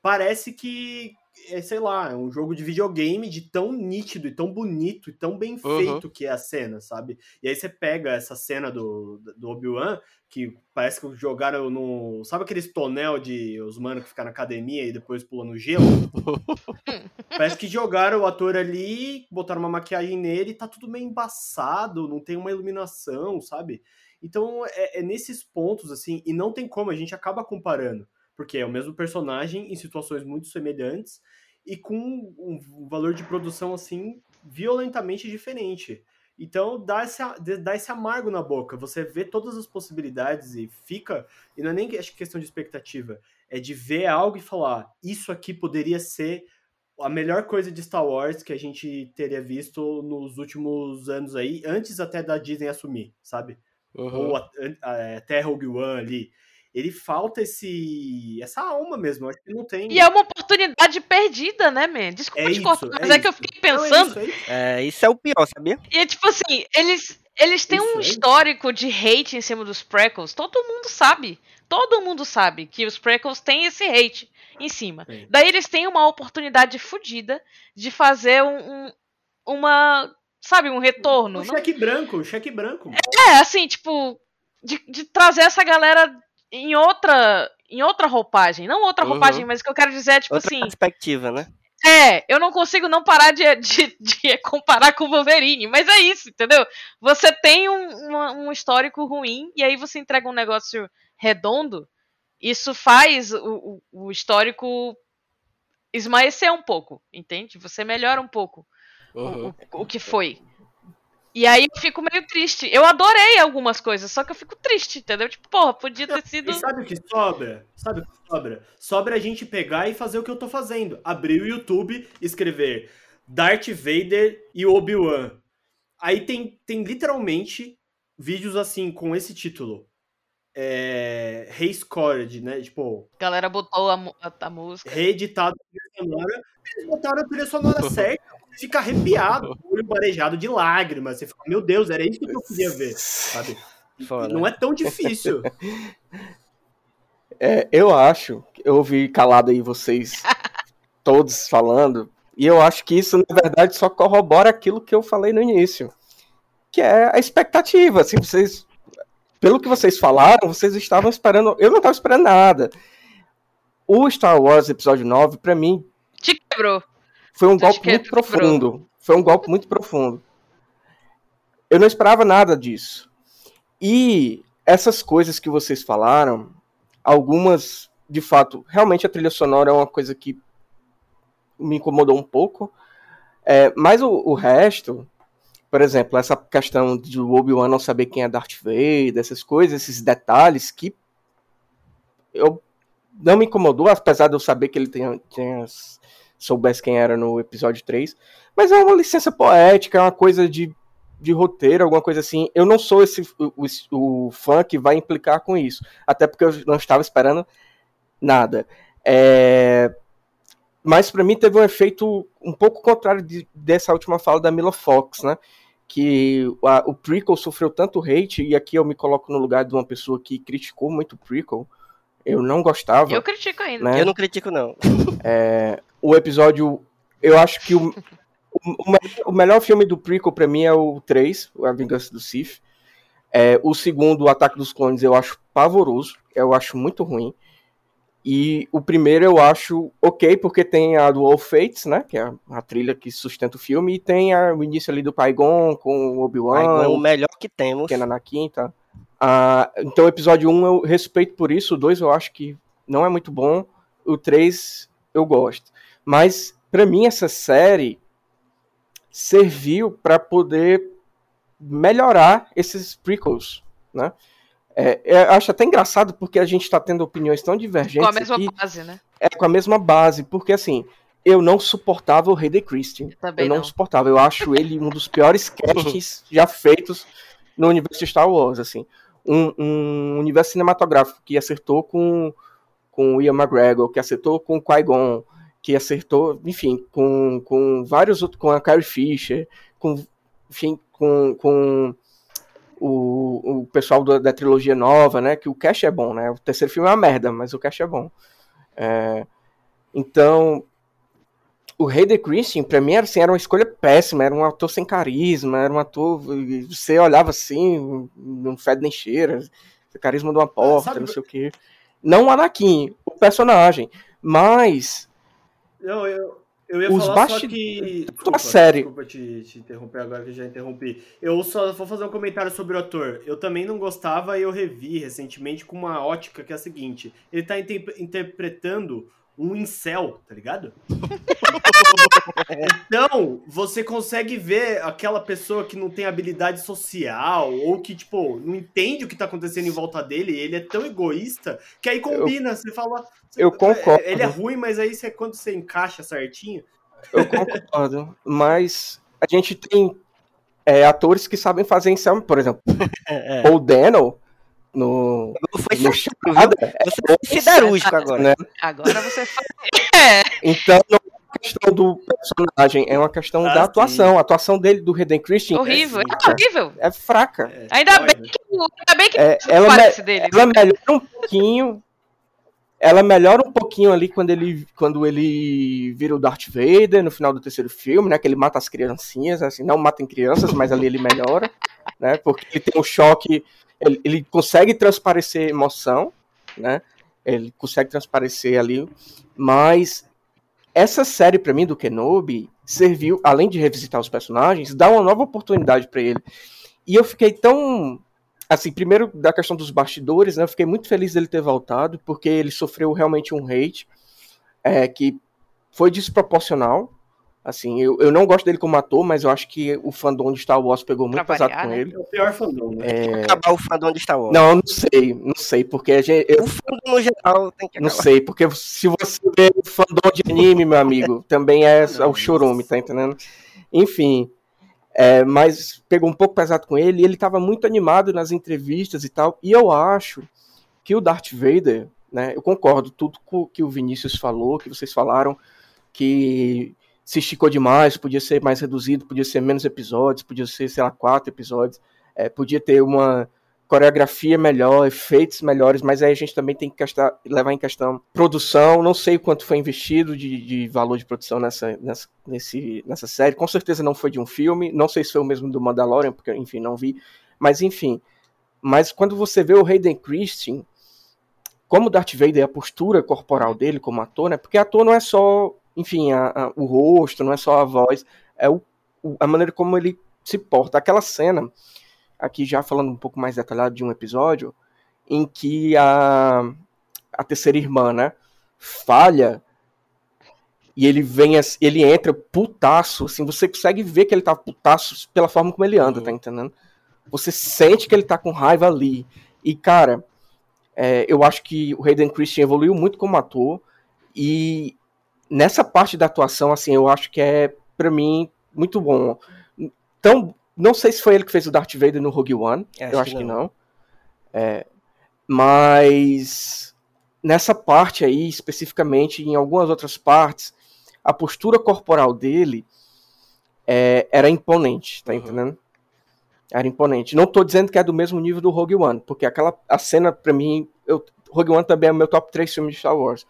parece que, é, sei lá, é um jogo de videogame de tão nítido e tão bonito e tão bem uhum. feito que é a cena, sabe? E aí você pega essa cena do, do Obi-Wan, que parece que jogaram no. Sabe aqueles tonel de os manos que ficam na academia e depois pulam no gelo? [LAUGHS] parece que jogaram o ator ali, botaram uma maquiagem nele e tá tudo meio embaçado, não tem uma iluminação, sabe? Então é, é nesses pontos, assim, e não tem como, a gente acaba comparando porque é o mesmo personagem em situações muito semelhantes e com um valor de produção assim violentamente diferente. Então dá esse, dá esse amargo na boca. Você vê todas as possibilidades e fica. E não é nem acho, questão de expectativa, é de ver algo e falar: isso aqui poderia ser a melhor coisa de Star Wars que a gente teria visto nos últimos anos aí, antes até da Disney assumir, sabe? Uhum. Ou a, a, até Rogue One ali ele falta esse essa alma mesmo. Acho que não tem. E é uma oportunidade perdida, né, man? Desculpa é te cortar, mas é, é que eu fiquei pensando. Não, é, isso, é, isso é o pior, sabia? E é tipo assim, eles, eles têm isso um histórico de hate em cima dos prequels. Todo mundo sabe. Todo mundo sabe que os prequels têm esse hate em cima. Sim. Daí eles têm uma oportunidade fodida de fazer um, um, uma. Sabe, um retorno. Um cheque branco, um cheque branco. É, assim, tipo. De, de trazer essa galera em outra em outra roupagem. Não outra uhum. roupagem, mas o que eu quero dizer é, tipo outra assim. perspectiva, né? É, eu não consigo não parar de, de, de [LAUGHS] comparar com o Wolverine, mas é isso, entendeu? Você tem um, um histórico ruim e aí você entrega um negócio redondo, isso faz o, o, o histórico esmaecer um pouco, entende? Você melhora um pouco uhum. o, o que foi. E aí eu fico meio triste. Eu adorei algumas coisas, só que eu fico triste, entendeu? Tipo, porra, podia ter sido. E sabe o que sobra? Sabe o que sobra? Sobra a gente pegar e fazer o que eu tô fazendo. Abrir o YouTube, escrever Darth Vader e Obi-Wan. Aí tem, tem literalmente vídeos assim, com esse título. É. Rescored, né? Tipo. A galera botou a, a, a música. Reeditado a trilha sonora. Eles botaram a trilha sonora [LAUGHS] certa fica arrepiado, [LAUGHS] olho marejado de lágrimas. Você fica, meu Deus, era isso que eu queria ver, sabe? Não é tão difícil. É, eu acho, eu ouvi calado aí vocês [LAUGHS] todos falando, e eu acho que isso, na verdade, só corrobora aquilo que eu falei no início, que é a expectativa. Assim, vocês, pelo que vocês falaram, vocês estavam esperando. Eu não estava esperando nada. O Star Wars Episódio 9, para mim. Te quebrou. Foi um golpe muito profundo. Foi um golpe muito profundo. Eu não esperava nada disso. E essas coisas que vocês falaram, algumas, de fato, realmente a trilha sonora é uma coisa que me incomodou um pouco. É, mas o, o, resto, por exemplo, essa questão de o Obi-Wan não saber quem é Darth Vader, essas coisas, esses detalhes que eu não me incomodou, apesar de eu saber que ele tem, tem as, soubesse quem era no episódio 3. Mas é uma licença poética, é uma coisa de, de roteiro, alguma coisa assim. Eu não sou esse o, o fã que vai implicar com isso. Até porque eu não estava esperando nada. É... Mas para mim teve um efeito um pouco contrário de, dessa última fala da Mila Fox, né? Que a, o prequel sofreu tanto hate, e aqui eu me coloco no lugar de uma pessoa que criticou muito o prequel. Eu não gostava. Eu critico ainda. Né? Eu não critico, não. [LAUGHS] É, o episódio. Eu acho que o, o, o melhor filme do prequel para mim é o 3, A Vingança do Sith. É, o segundo, O Ataque dos Clones, eu acho pavoroso. Eu acho muito ruim. E o primeiro eu acho ok, porque tem a do All Fates, né? Que é a trilha que sustenta o filme. E tem a, o início ali do Pai-Gon com o Obi-Wan. o melhor que temos. Que é na quinta. Ah, então o episódio 1 eu respeito por isso. O 2 eu acho que não é muito bom. O 3 eu gosto. Mas para mim essa série serviu para poder melhorar esses prequels, né? É, é, acho até engraçado porque a gente está tendo opiniões tão divergentes. Com a mesma aqui, base, né? É, com a mesma base, porque assim, eu não suportava o Rei de Christian. Eu, eu não, não, suportava. Eu acho ele um dos piores [LAUGHS] casts já feitos no universo de Star Wars, assim. Um, um universo cinematográfico que acertou com, com o Ian McGregor, que acertou com o Qui-Gon, que acertou, enfim, com, com vários outros, com a Carrie Fisher, com, enfim, com, com o, o pessoal da, da, trilogia nova, né? Que o cast é bom, né? O terceiro filme é uma merda, mas o cast é bom. É, então, o Hayden Christian, pra mim, era, assim, era uma escolha péssima, era um ator sem carisma, era um ator. Você olhava assim, não fede nem cheira, carisma de uma porta, não sei o quê. Não o Anakin, o personagem. Mas. Não, eu, eu ia Os falar basti- só que. a série. Desculpa te, te interromper agora que eu já interrompi. Eu só vou fazer um comentário sobre o ator. Eu também não gostava e eu revi recentemente com uma ótica que é a seguinte: ele tá inter- interpretando um incel, tá ligado? [LAUGHS] então, você consegue ver aquela pessoa que não tem habilidade social ou que, tipo, não entende o que tá acontecendo em volta dele, ele é tão egoísta que aí combina, você fala. você- Eu concordo. Ele é ruim, mas aí você, quando você encaixa certinho. Eu concordo. mas a gente tem é, atores que sabem fazer em céu, por exemplo, [LAUGHS] É, o Dano no, Não foi no certo, Chamada, Você foi siderúrgico agora. né? Agora você [LAUGHS] fala. [LAUGHS] É, Então, não é questão do personagem, é uma questão Ah, da sim. atuação. A atuação dele, do Reden Christian, horrível. sim, É horrível. é fraca. É, Ainda bem né? que, ainda bem que É, ela, me- parece dele. ela melhora um pouquinho. Ela melhora um pouquinho ali quando ele, quando ele vira o Darth Vader no final do terceiro filme, né? Que ele mata as criancinhas, assim, não matem crianças, mas ali ele melhora, né? Porque ele tem um choque, ele, ele consegue transparecer emoção, né? Ele consegue transparecer ali, mas essa série pra mim do Kenobi serviu, além de revisitar os personagens, dá uma nova oportunidade pra ele. E eu fiquei tão assim, primeiro da questão dos bastidores, né? Eu fiquei muito feliz dele ter voltado, porque ele sofreu realmente um hate é, que foi desproporcional. Assim, eu, eu não gosto dele como ator, mas eu acho que o fandom de Star Wars pegou muito Pra pesado variar, com né? ele. É o pior fandom, né? É, Acabar o fandom de Star Wars. Não, não sei, não sei, porque a gente, eu O fandom no geral tem que não acabar. sei, porque se você vê o fandom de anime, meu amigo, [LAUGHS] também é, Não, o chorume, tá entendendo? Enfim, é, mas pegou um pouco pesado com ele, e ele tava muito animado nas entrevistas e tal, e eu acho que o Darth Vader, né, eu concordo tudo com o que o Vinícius falou, que vocês falaram, que se esticou demais, podia ser mais reduzido, podia ser menos episódios, podia ser, sei lá, quatro episódios, é, podia ter uma coreografia melhor, efeitos melhores, mas aí a gente também tem que levar em questão produção, não sei quanto foi investido de, de valor de produção nessa, nessa, nesse, nessa série, com certeza não foi de um filme, não sei se foi o mesmo do Mandalorian, porque, enfim, não vi, mas enfim, mas quando você vê o Hayden Christensen, como Darth Vader, a postura corporal dele como ator, né, porque ator não é só, enfim, a, a, o rosto, não é só a voz, é o, o, a maneira como ele se porta, aquela cena aqui já falando um pouco mais detalhado de um episódio, em que a, a terceira irmã, né, falha e ele vem, ele entra putaço, assim, você consegue ver que ele tá putaço pela forma como ele anda, Uhum. tá entendendo? Você sente que ele tá com raiva ali. E, cara, é, eu acho que o Hayden Christian evoluiu muito como ator e nessa parte da atuação, assim, eu acho que é, pra mim, muito bom. Então, não sei se foi ele que fez o Darth Vader no Rogue One. Acho eu acho que que não. não. É, mas nessa parte aí, especificamente, em algumas outras partes, a postura corporal dele é, era imponente, tá Uhum. entendendo? Era imponente. Não tô dizendo que é do mesmo nível do Rogue One, porque aquela a cena, pra mim, eu, Rogue One também é o meu top 3 filmes de Star Wars.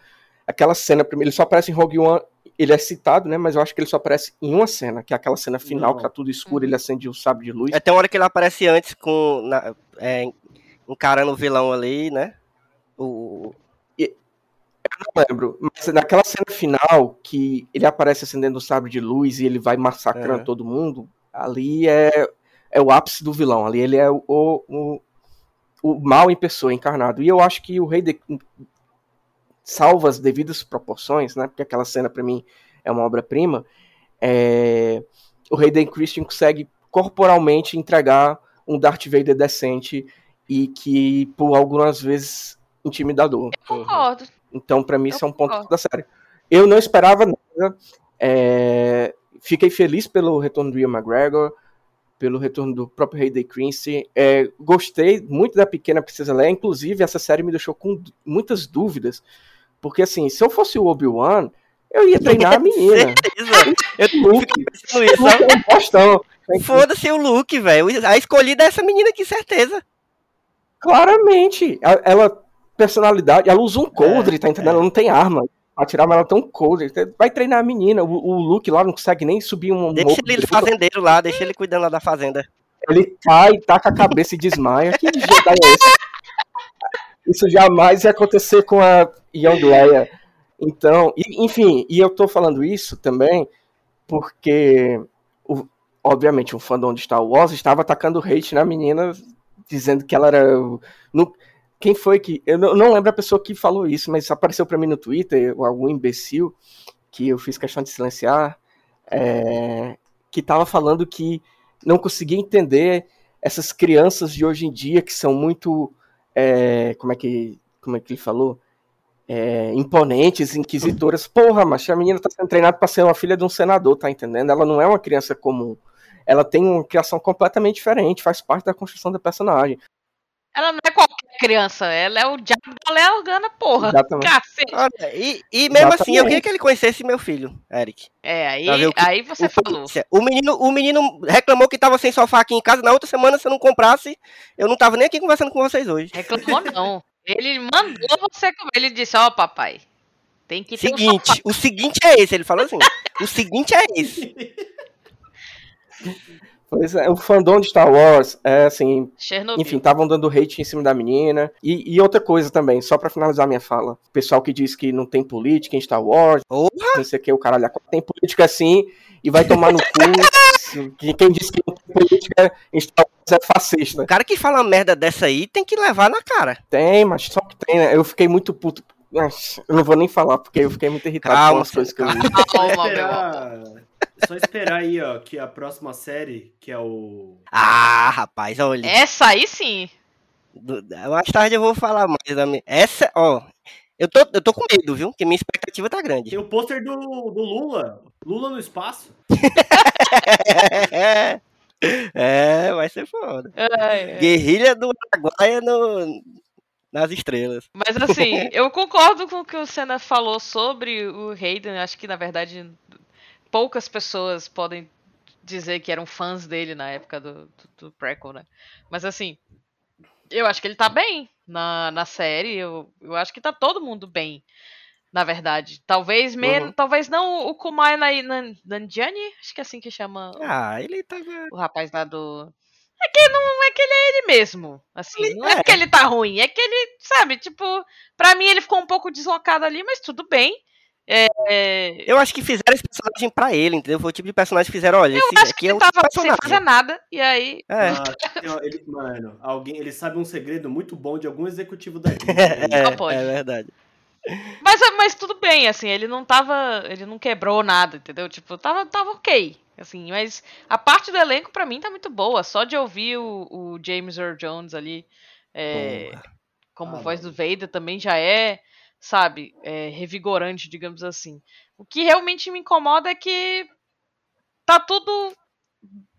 Aquela cena, pra mim, ele só aparece em Rogue One, ele é citado, né? Mas eu acho que ele só aparece em uma cena, que é aquela cena final, Não. que tá tudo escuro, ele acende o sabre de luz. É, tem uma hora que ele aparece antes com. Na, é, encarando o vilão ali, né? O, não lembro, mas naquela cena final que ele aparece acendendo o sabre de luz e ele vai massacrando Aham. todo mundo, ali é, é o ápice do vilão, ali ele é o, o, o mal em pessoa, encarnado. E eu acho que o rei de, salva as devidas proporções, né? Porque aquela cena para mim é uma obra-prima. É, o Hayden Christian consegue corporalmente entregar um Darth Vader decente e que por algumas vezes intimidador. Concordo. Então, pra mim, Eu isso é um ponto da série. Eu não esperava nada. é, Fiquei feliz pelo retorno do Ian McGregor, pelo retorno do próprio Hayden Christensen. É, gostei muito da Pequena Princesa Leia. Inclusive, essa série me deixou com muitas dúvidas. Porque, assim, se eu fosse o Obi-Wan, eu ia treinar a [LAUGHS] menina. Eu Luke, isso, Luke é um postão. Foda-se o Luke, velho. A escolhida é essa menina aqui, certeza. Claramente. Ela, personalidade, ela usa um coldre, tá entendendo? Ela não tem arma. atirar, mas ela é tão cold. Vai treinar a menina. O, o Luke lá não consegue nem subir um. Deixa ele fazendeiro lá, deixa ele cuidando lá da fazenda. Ele cai, taca a cabeça e desmaia. Que Jedi é esse? [LAUGHS] Isso jamais ia acontecer com a Young Leia. Então, e, enfim, e eu tô falando isso também porque, o, obviamente, o fandom de Star Wars estava atacando hate na menina, dizendo que ela era. No, quem foi que. Eu não, não lembro a pessoa que falou isso, mas apareceu para mim no Twitter, algum imbecil, que eu fiz questão de silenciar, é, que estava falando que não conseguia entender essas crianças de hoje em dia que são muito. É, como, é que, como é que ele falou? É, imponentes, inquisitoras. Porra, mas a menina tá sendo treinada para ser uma filha de um senador, tá entendendo? Ela não é uma criança comum. Ela tem uma criação completamente diferente, faz parte da construção da personagem. Ela não é qualquer criança, ela é o diabo da Léa Organa, porra. Exatamente. Olha, e, e mesmo Exatamente. assim, eu queria que ele conhecesse meu filho, Eric. É, aí, aí você o, falou. O menino, o menino reclamou que tava sem sofá aqui em casa, na outra semana, se eu não comprasse, eu não tava nem aqui conversando com vocês hoje. Reclamou não. Ele mandou você comer, ele disse, ó oh, papai, tem que seguinte, um o seguinte é esse, ele falou assim, o seguinte é esse. [LAUGHS] Pois é, o fandom de Star Wars, é assim. Chernobyl. Enfim, estavam dando hate em cima da menina. E, e, outra coisa também, só para finalizar minha fala. O pessoal que diz que não tem política em Star Wars, Porra! não sei o que, o caralho, tem política sim, e vai tomar no cu. [LAUGHS] Quem diz que não tem política em Star Wars é fascista. O cara que fala uma merda dessa aí tem que levar na cara. Tem, mas só que tem, né? Eu fiquei muito puto. Eu não vou nem falar, porque eu fiquei muito irritado calma, com as coisas que eu vi. Calma, meu. Só esperar aí, ó, que a próxima série, que é o. Ah, rapaz, olha. Essa aí sim. Mais tarde eu vou falar mais da minha. Essa, ó. Eu tô, eu tô com medo, viu? Porque minha expectativa tá grande. Tem o pôster do, do Lula. Lula no espaço. [LAUGHS] é, vai ser foda. É, é. Guerrilha do Araguaia no, nas estrelas. Mas assim, [LAUGHS] eu concordo com o que o Senna falou sobre o Hayden. Acho que na verdade poucas pessoas podem dizer que eram fãs dele na época do, do, do prequel, né? Mas assim, eu acho que ele tá bem na, na série. Eu, eu acho que tá todo mundo bem, na verdade. Talvez menos, uhum. talvez não o Kumai Nanjiani, acho que é assim que chama. Ah, ele tava. O rapaz lá do. É que não é que ele é ele mesmo. Assim, ele não é, é que ele tá ruim, é que ele, sabe, tipo, pra mim ele ficou um pouco deslocado ali, mas tudo bem. É... Eu acho que fizeram esse personagem pra ele, entendeu? Foi o tipo de personagem que fizeram, olha, eu esse acho aqui que ele é tava sem fazer nada, e aí. É. Ah, ele, mano, alguém, ele sabe um segredo muito bom de algum executivo da [LAUGHS] Disney. é, é verdade. Mas, mas tudo bem, assim, ele não tava. Ele não quebrou nada, entendeu? Tipo, tava, tava ok. Assim, mas a parte do elenco, pra mim, tá muito boa. Só de ouvir o, o James Earl Jones ali é, como ah, voz do Vader também já é sabe, é, revigorante, digamos assim. O que realmente me incomoda é que tá tudo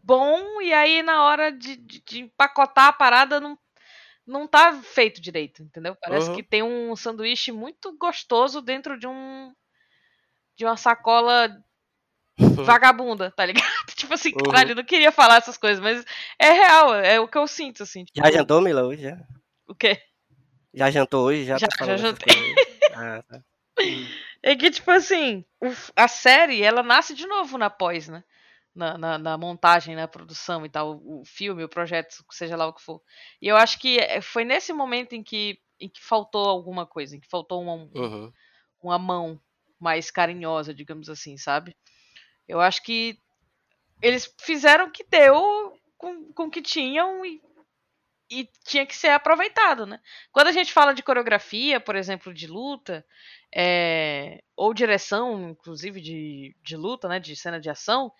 bom e aí na hora de, de, de empacotar a parada não, não tá feito direito, entendeu? Parece uhum. que tem um sanduíche muito gostoso dentro de um de uma sacola vagabunda, tá ligado? [LAUGHS] tipo assim, uhum. caralho, eu não queria falar essas coisas, mas é real, é o que eu sinto, assim. Tipo... Já jantou, Mila, hoje já? O quê? Já jantou hoje? Já, já, tá já jantei. [LAUGHS] Ah, tá. É que, tipo assim, a série, ela nasce de novo na pós, né? Na, na, na, montagem, na produção e tal, o, filme, o projeto, seja lá o que for. E eu acho que é, foi nesse momento em que, em que faltou alguma coisa, em que faltou uma, uhum. uma mão mais carinhosa, digamos assim, sabe? Eu acho que eles fizeram o que deu com, com o que tinham e e tinha que ser aproveitado, né? Quando a gente fala de coreografia, por exemplo, de luta, é, ou direção, inclusive de, de luta, né, de cena de ação,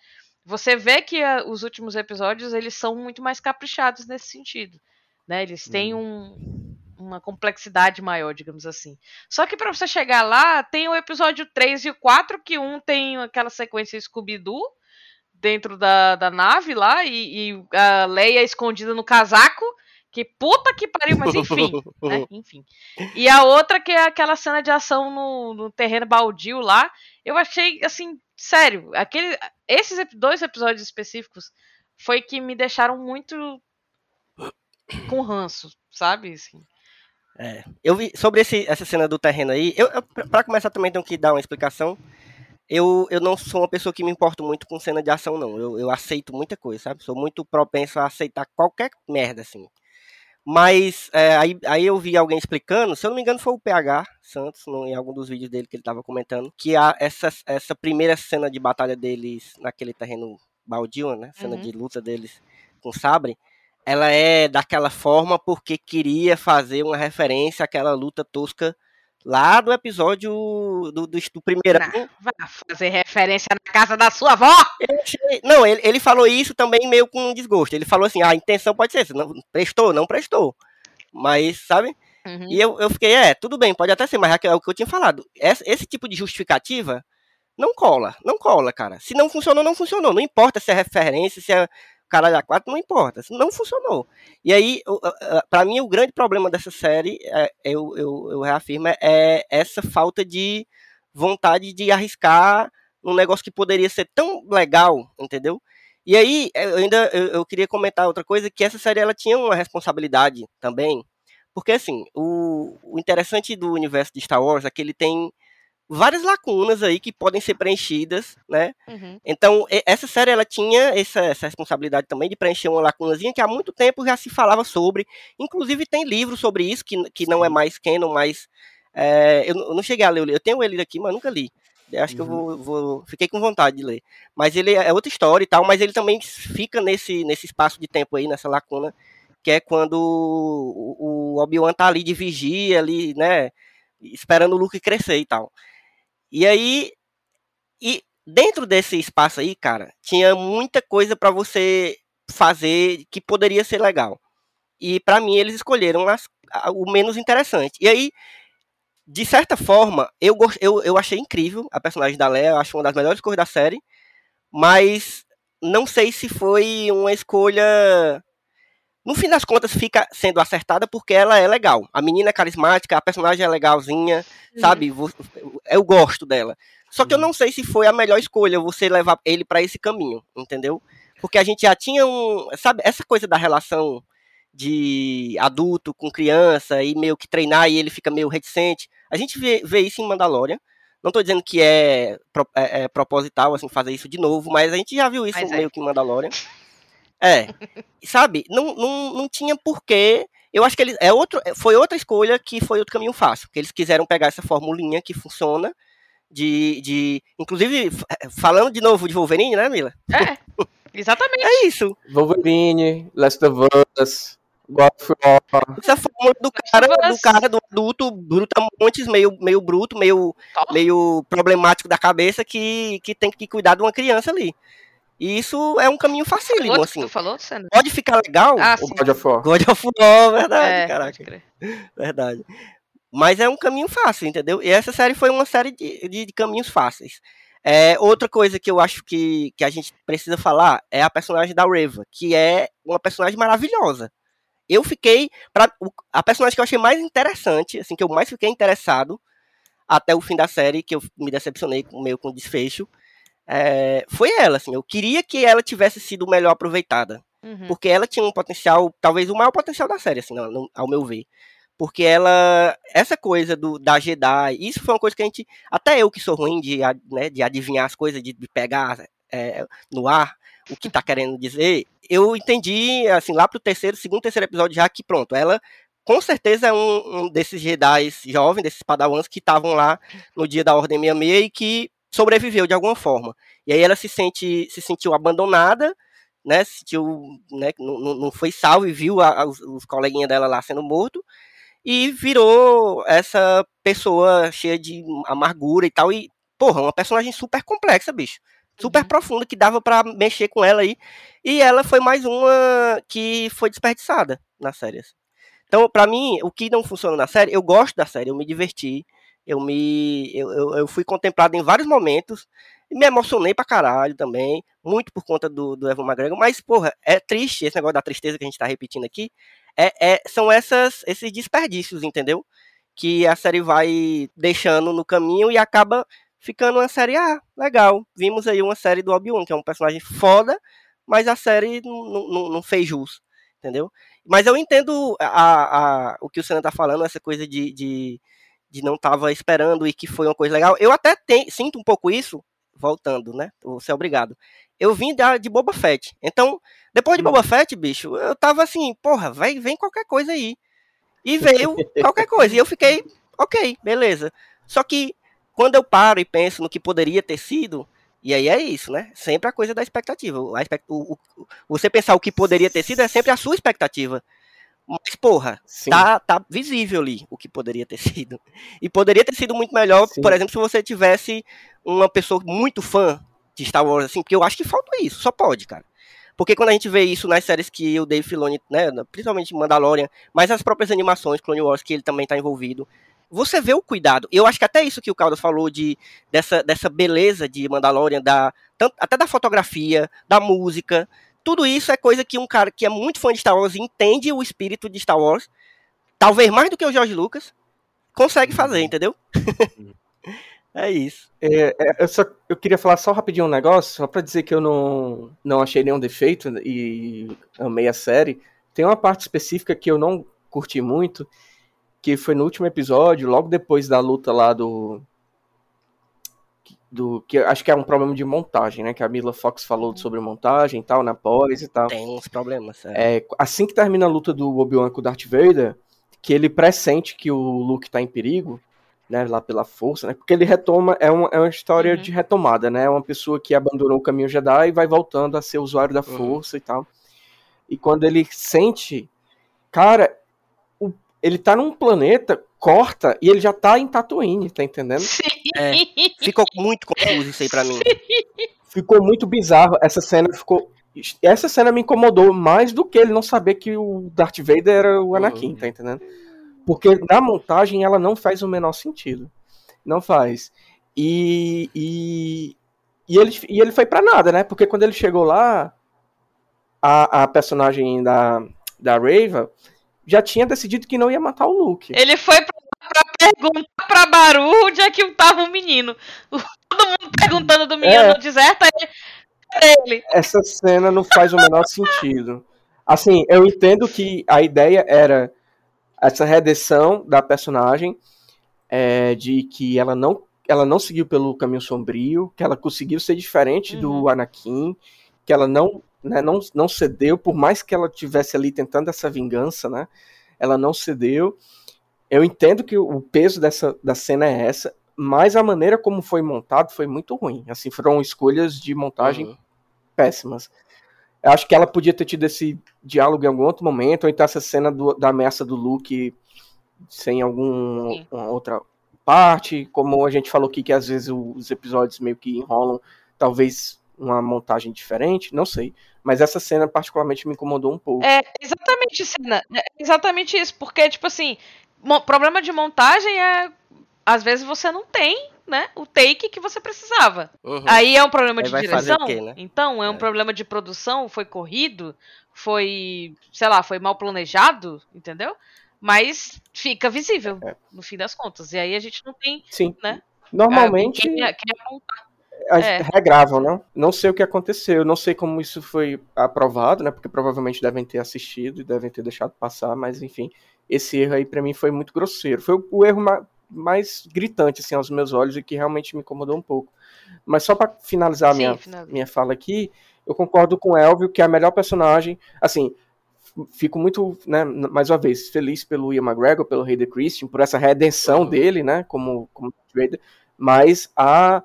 você vê que a, os últimos episódios eles são muito mais caprichados nesse sentido, né? Eles têm uhum. um, uma complexidade maior, digamos assim. Só que para você chegar lá, tem o episódio 3 e o 4, que um tem aquela sequência Scooby-Doo dentro da, da nave lá, e, e a Leia escondida no casaco, que puta que pariu, mas [LAUGHS] enfim. né? [LAUGHS] Enfim. E a outra que é aquela cena de ação no, no terreno baldio lá. Eu achei, assim, sério, aquele, esses dois episódios específicos foi que me deixaram muito [COUGHS] com ranço, sabe? Assim. É. Eu vi sobre esse, essa cena do terreno aí. Eu, eu para começar também tenho que dar uma explicação. Eu, eu não sou uma pessoa que me importo muito com cena de ação, não. Eu, eu aceito muita coisa, sabe? Sou muito propenso a aceitar qualquer merda, assim. Mas é, aí, aí eu vi alguém explicando, se eu não me engano foi o PH Santos, no, em algum dos vídeos dele que ele estava comentando, que a, essa, essa primeira cena de batalha deles naquele terreno baldio, né? Cena uhum. de luta deles com sabre, ela é daquela forma porque queria fazer uma referência àquela luta tosca lá do episódio do, do, do primeiro. Não, vai fazer referência na casa da sua avó? Não, ele, ele falou isso também meio com desgosto. Ele falou assim: ah, a intenção pode ser, não prestou, não prestou. Mas, sabe? Uhum. E eu, eu fiquei, é, tudo bem, pode até ser, mas é o que eu tinha falado. Esse, esse tipo de justificativa não cola, não cola, cara. Se não funcionou, não funcionou. Não importa se é referência, se é caralho a quatro, não importa. Não funcionou. E aí, para mim, o grande problema dessa série, é, eu, eu, eu reafirmo, é essa falta de vontade de arriscar um negócio que poderia ser tão legal, entendeu? E aí, eu ainda eu, eu, queria comentar outra coisa, que essa série ela tinha uma responsabilidade também, porque assim, o, o interessante do universo de Star Wars é que ele tem várias lacunas aí que podem ser preenchidas, né? Uhum. Então, essa série ela tinha essa, essa, responsabilidade também de preencher uma lacunazinha que há muito tempo já se falava sobre. Inclusive tem livro sobre isso, que, que não é mais canon, mas é, eu, eu, não cheguei a ler. Eu tenho ele aqui, mas nunca li. Eu acho uhum. que eu vou, vou, Fiquei com vontade de ler. Mas ele é outra história e tal, mas ele também fica nesse, nesse espaço de tempo aí, nessa lacuna, que é quando o, o Obi-Wan tá ali de vigia, ali, né? Esperando o Luke crescer e tal. E aí, e dentro desse espaço aí, cara, tinha muita coisa para você fazer que poderia ser legal. E para mim eles escolheram as, o menos interessante. E aí, de certa forma, eu, eu, eu achei incrível a personagem da Leia, acho uma das melhores coisas da série, mas não sei se foi uma escolha no fim das contas fica sendo acertada porque ela é legal. A menina é carismática, a personagem é legalzinha, uhum. sabe? Eu gosto dela. Só que eu uhum. não sei se foi a melhor escolha você levar ele para esse caminho, entendeu? Porque a gente já tinha um, sabe, essa coisa da relação de adulto com criança e meio que treinar e ele fica meio reticente. A gente vê, vê isso em Mandalorian. Não estou dizendo que é, é, é, proposital assim fazer isso de novo, mas a gente já viu isso mas meio é. que em Mandalorian. É. Sabe? Não, não, não tinha porquê. Eu acho que ele é outro, foi outra escolha que foi outro caminho fácil. Que eles quiseram pegar essa formulinha que funciona. De, de. Inclusive, é, falando de novo de Wolverine, né, Mila? É. Exatamente. [LAUGHS] É isso. Wolverine, Last of Us. God of War. Essa fórmula do cara, do cara, do adulto, brutamontes, meio, meio bruto, meio, meio problemático da cabeça, que, que tem que cuidar de uma criança ali. E isso é um caminho facílimo, assim. Tu falou, Pode ficar legal. Ah, o God of War. God of War, verdade, é, caraca. [LAUGHS] Verdade. Mas é um caminho fácil, entendeu? E essa série foi uma série de, de, de caminhos fáceis. É, outra coisa que eu acho que, que a gente precisa falar é a personagem da Reva, que é uma personagem maravilhosa. Eu fiquei. Pra, a personagem que eu achei mais interessante, assim, que eu mais fiquei interessado até o fim da série, que eu me decepcionei meio com o desfecho, é, foi ela, assim. Eu queria que ela tivesse sido melhor aproveitada. Uhum. Porque ela tinha um potencial, talvez o maior potencial da série, assim, ao meu ver. Porque ela, essa coisa do, da Jedi, isso foi uma coisa que a gente, até eu que sou ruim de, né, de adivinhar as coisas, de, de pegar é, no ar o que tá [LAUGHS] querendo dizer, eu entendi, assim, lá pro terceiro, segundo, terceiro episódio já que pronto, ela com certeza é um, um desses Jedi jovens, desses Padawans que estavam lá no dia da Ordem 66 e que sobreviveu de alguma forma. E aí ela se sente se sentiu abandonada, né? Se sentiu, né? Não, não foi salvo e viu a, os, os coleguinhas dela lá sendo morto e virou essa pessoa cheia de amargura e tal e porra, uma personagem super complexa, bicho. Super uhum. profunda que dava para mexer com ela aí. E ela foi mais uma que foi desperdiçada na série. Assim. Então, para mim, o que não funciona na série, eu gosto da série, eu me diverti, eu me eu, eu, eu, fui contemplado em vários momentos e me emocionei pra caralho também, muito por conta do, do Evan McGregor, mas, porra, é triste esse negócio da tristeza que a gente tá repetindo aqui, é, é, são essas, esses desperdícios, entendeu? Que a série vai deixando no caminho e acaba ficando uma série, ah, legal, vimos aí uma série do Obi-Wan, que é um personagem foda, mas a série não, não, não fez jus, entendeu? Mas eu entendo a, a, o que o Senna tá falando, essa coisa de, de, de não tava esperando e que foi uma coisa legal. Eu até tem, sinto um pouco isso, voltando, né? Você é obrigado. Eu vim da, de Boba Fett. Então, depois de Boba hum. Fett, bicho, eu tava assim, porra, vai, vem qualquer coisa aí. E veio qualquer coisa. E eu fiquei, ok, beleza. Só que quando eu paro e penso no que poderia ter sido, e aí é isso, né? Sempre a coisa da expectativa. O, o, o, você pensar o que poderia ter sido é sempre a sua expectativa. Mas, porra, tá, tá visível ali o que poderia ter [LAUGHS] sido. E poderia ter sido muito melhor, Sim. por exemplo, se você tivesse uma pessoa muito fã de Star Wars, assim, porque eu acho que falta isso, só pode, cara. Porque quando a gente vê isso nas séries que o Dave Filoni, né, principalmente Mandalorian, mas as próprias animações, Clone Wars, que ele também tá envolvido, você vê o cuidado. Eu acho que até isso que o Caldas falou de dessa, dessa beleza de Mandalorian, da, tanto, até da fotografia, da música, tudo isso é coisa que um cara que é muito fã de Star Wars entende o espírito de Star Wars, talvez mais do que o George Lucas, consegue fazer, uhum. entendeu? Uhum. [LAUGHS] é isso. É, é, eu, só, eu queria falar só rapidinho um negócio, só para dizer que eu não, não achei nenhum defeito e amei a série. Tem uma parte específica que eu não curti muito, que foi no último episódio, logo depois da luta lá do. Do, que acho que é um problema de montagem, né? Que a Mila Fox falou uhum. sobre montagem e tal, na pós e tal. Tem uns problemas, é. é assim que termina a luta do Obi-Wan com o Darth Vader, que ele pressente que o Luke tá em perigo, né? Lá pela força, né? Porque ele retoma, é uma, é uma história uhum. de retomada, né? É uma pessoa que abandonou o caminho Jedi e vai voltando a ser usuário da uhum. força uhum. e tal. E quando ele sente. Cara, ele tá num planeta, corta e ele já tá em Tatooine, tá entendendo? Sim. É, ficou muito confuso isso aí pra mim. Ficou muito bizarro. Essa cena ficou. Essa cena me incomodou mais do que ele não saber que o Darth Vader era o Anakin, uhum. tá entendendo? Porque na montagem ela não faz o menor sentido. Não faz. E, e, e, ele, e ele foi para nada, né? Porque quando ele chegou lá, a, a personagem da, da Reva já tinha decidido que não ia matar o Luke. Ele foi pra, pra perguntar pra Baru onde é que tava o menino. Todo mundo perguntando do menino é, no deserto, aí ele. Essa cena não faz o menor sentido. Assim, eu entendo que a ideia era essa redenção da personagem, é, de que ela não, ela não seguiu pelo caminho sombrio, que ela conseguiu ser diferente uhum. do Anakin, que ela não né, não, não cedeu, por mais que ela tivesse ali tentando essa vingança, né, ela não cedeu. Eu entendo que o peso dessa da cena é essa, mas a maneira como foi montado foi muito ruim. Assim, foram escolhas de montagem uhum. péssimas. Eu acho que ela podia ter tido esse diálogo em algum outro momento, ou então essa cena do, da ameaça do Luke sem alguma outra parte, como a gente falou aqui, que às vezes os episódios meio que enrolam, talvez uma montagem diferente, não sei. Mas essa cena particularmente me incomodou um pouco. É, exatamente, cena. É exatamente isso, porque, tipo assim, problema de montagem é. Às vezes você não tem, né, o take que você precisava. Uhum. Aí é um problema Aí de direção. Quê, né? Então, é um é. problema de produção, foi corrido, foi, sei lá, foi mal planejado, entendeu? Mas fica visível, é. no fim das contas. E aí a gente não tem, Sim. né? Normalmente. Quem, quem é montar é. regravam, né? Não sei o que aconteceu, não sei como isso foi aprovado, né? Porque provavelmente devem ter assistido e devem ter deixado passar, mas enfim, esse erro aí para mim foi muito grosseiro. Foi o, erro mais gritante assim aos meus olhos e que realmente me incomodou um pouco. Mas só para finalizar Sim, minha minha fala aqui, eu concordo com o Elvio que é a melhor personagem, assim, fico muito, né, mais uma vez, feliz pelo Ian McGregor, pelo Hayden Christian, por essa redenção uhum. dele, né, como como Vader, mas a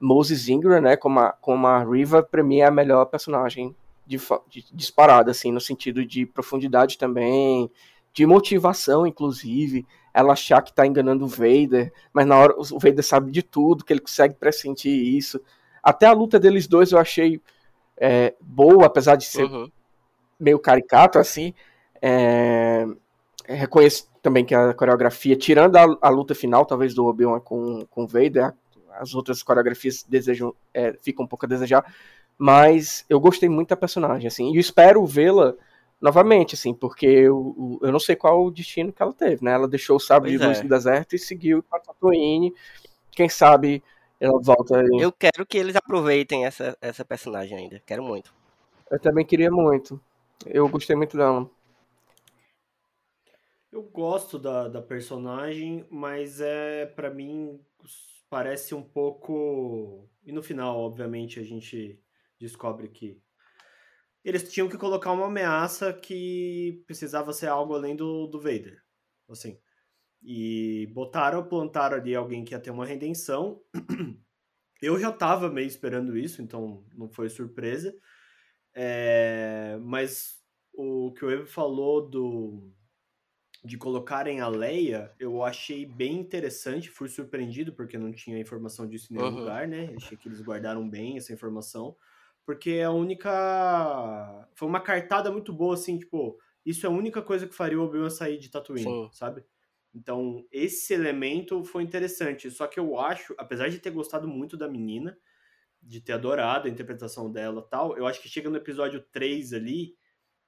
Moses Ingram, né, como a, como a Riva, pra mim é a melhor personagem de, de, disparada, assim, no sentido de profundidade também, de motivação, inclusive, ela achar que tá enganando o Vader, mas na hora o Vader sabe de tudo, que ele consegue pressentir isso. Até a luta deles dois eu achei é, boa, apesar de ser uhum. meio caricato, assim. É, reconheço também que a coreografia, tirando a, a luta final, talvez do Obi-Wan com, com o Vader, as outras coreografias desejam, é, ficam um pouco a desejar, mas eu gostei muito da personagem, assim, e espero vê-la novamente, assim, porque eu, eu não sei qual o destino que ela teve, né? Ela deixou o sabre pois de luz é. no deserto e seguiu para Tatooine. Quem sabe ela volta. Aí. Eu quero que eles aproveitem essa, essa personagem ainda. Quero muito. Eu também queria muito. Eu gostei muito dela. Eu gosto da, da personagem, mas é para mim parece um pouco. E no final, obviamente, a gente descobre que eles tinham que colocar uma ameaça que precisava ser algo além do, do Vader. Assim. E botaram, plantaram ali alguém que ia ter uma redenção. [CLEARS THROAT] Eu já tava meio esperando isso, então não foi surpresa. É, mas o que o Evo falou do de colocarem a Leia, eu achei bem interessante, fui surpreendido porque não tinha informação disso em nenhum uhum. lugar, né? Achei que eles guardaram bem essa informação, porque é a única foi uma cartada muito boa assim, tipo, isso é a única coisa que faria o Obi-Wan sair de Tatooine, Sim. sabe? Então, esse elemento foi interessante, só que eu acho, apesar de ter gostado muito da menina, de ter adorado a interpretação dela, tal, eu acho que chega no episódio 3 ali,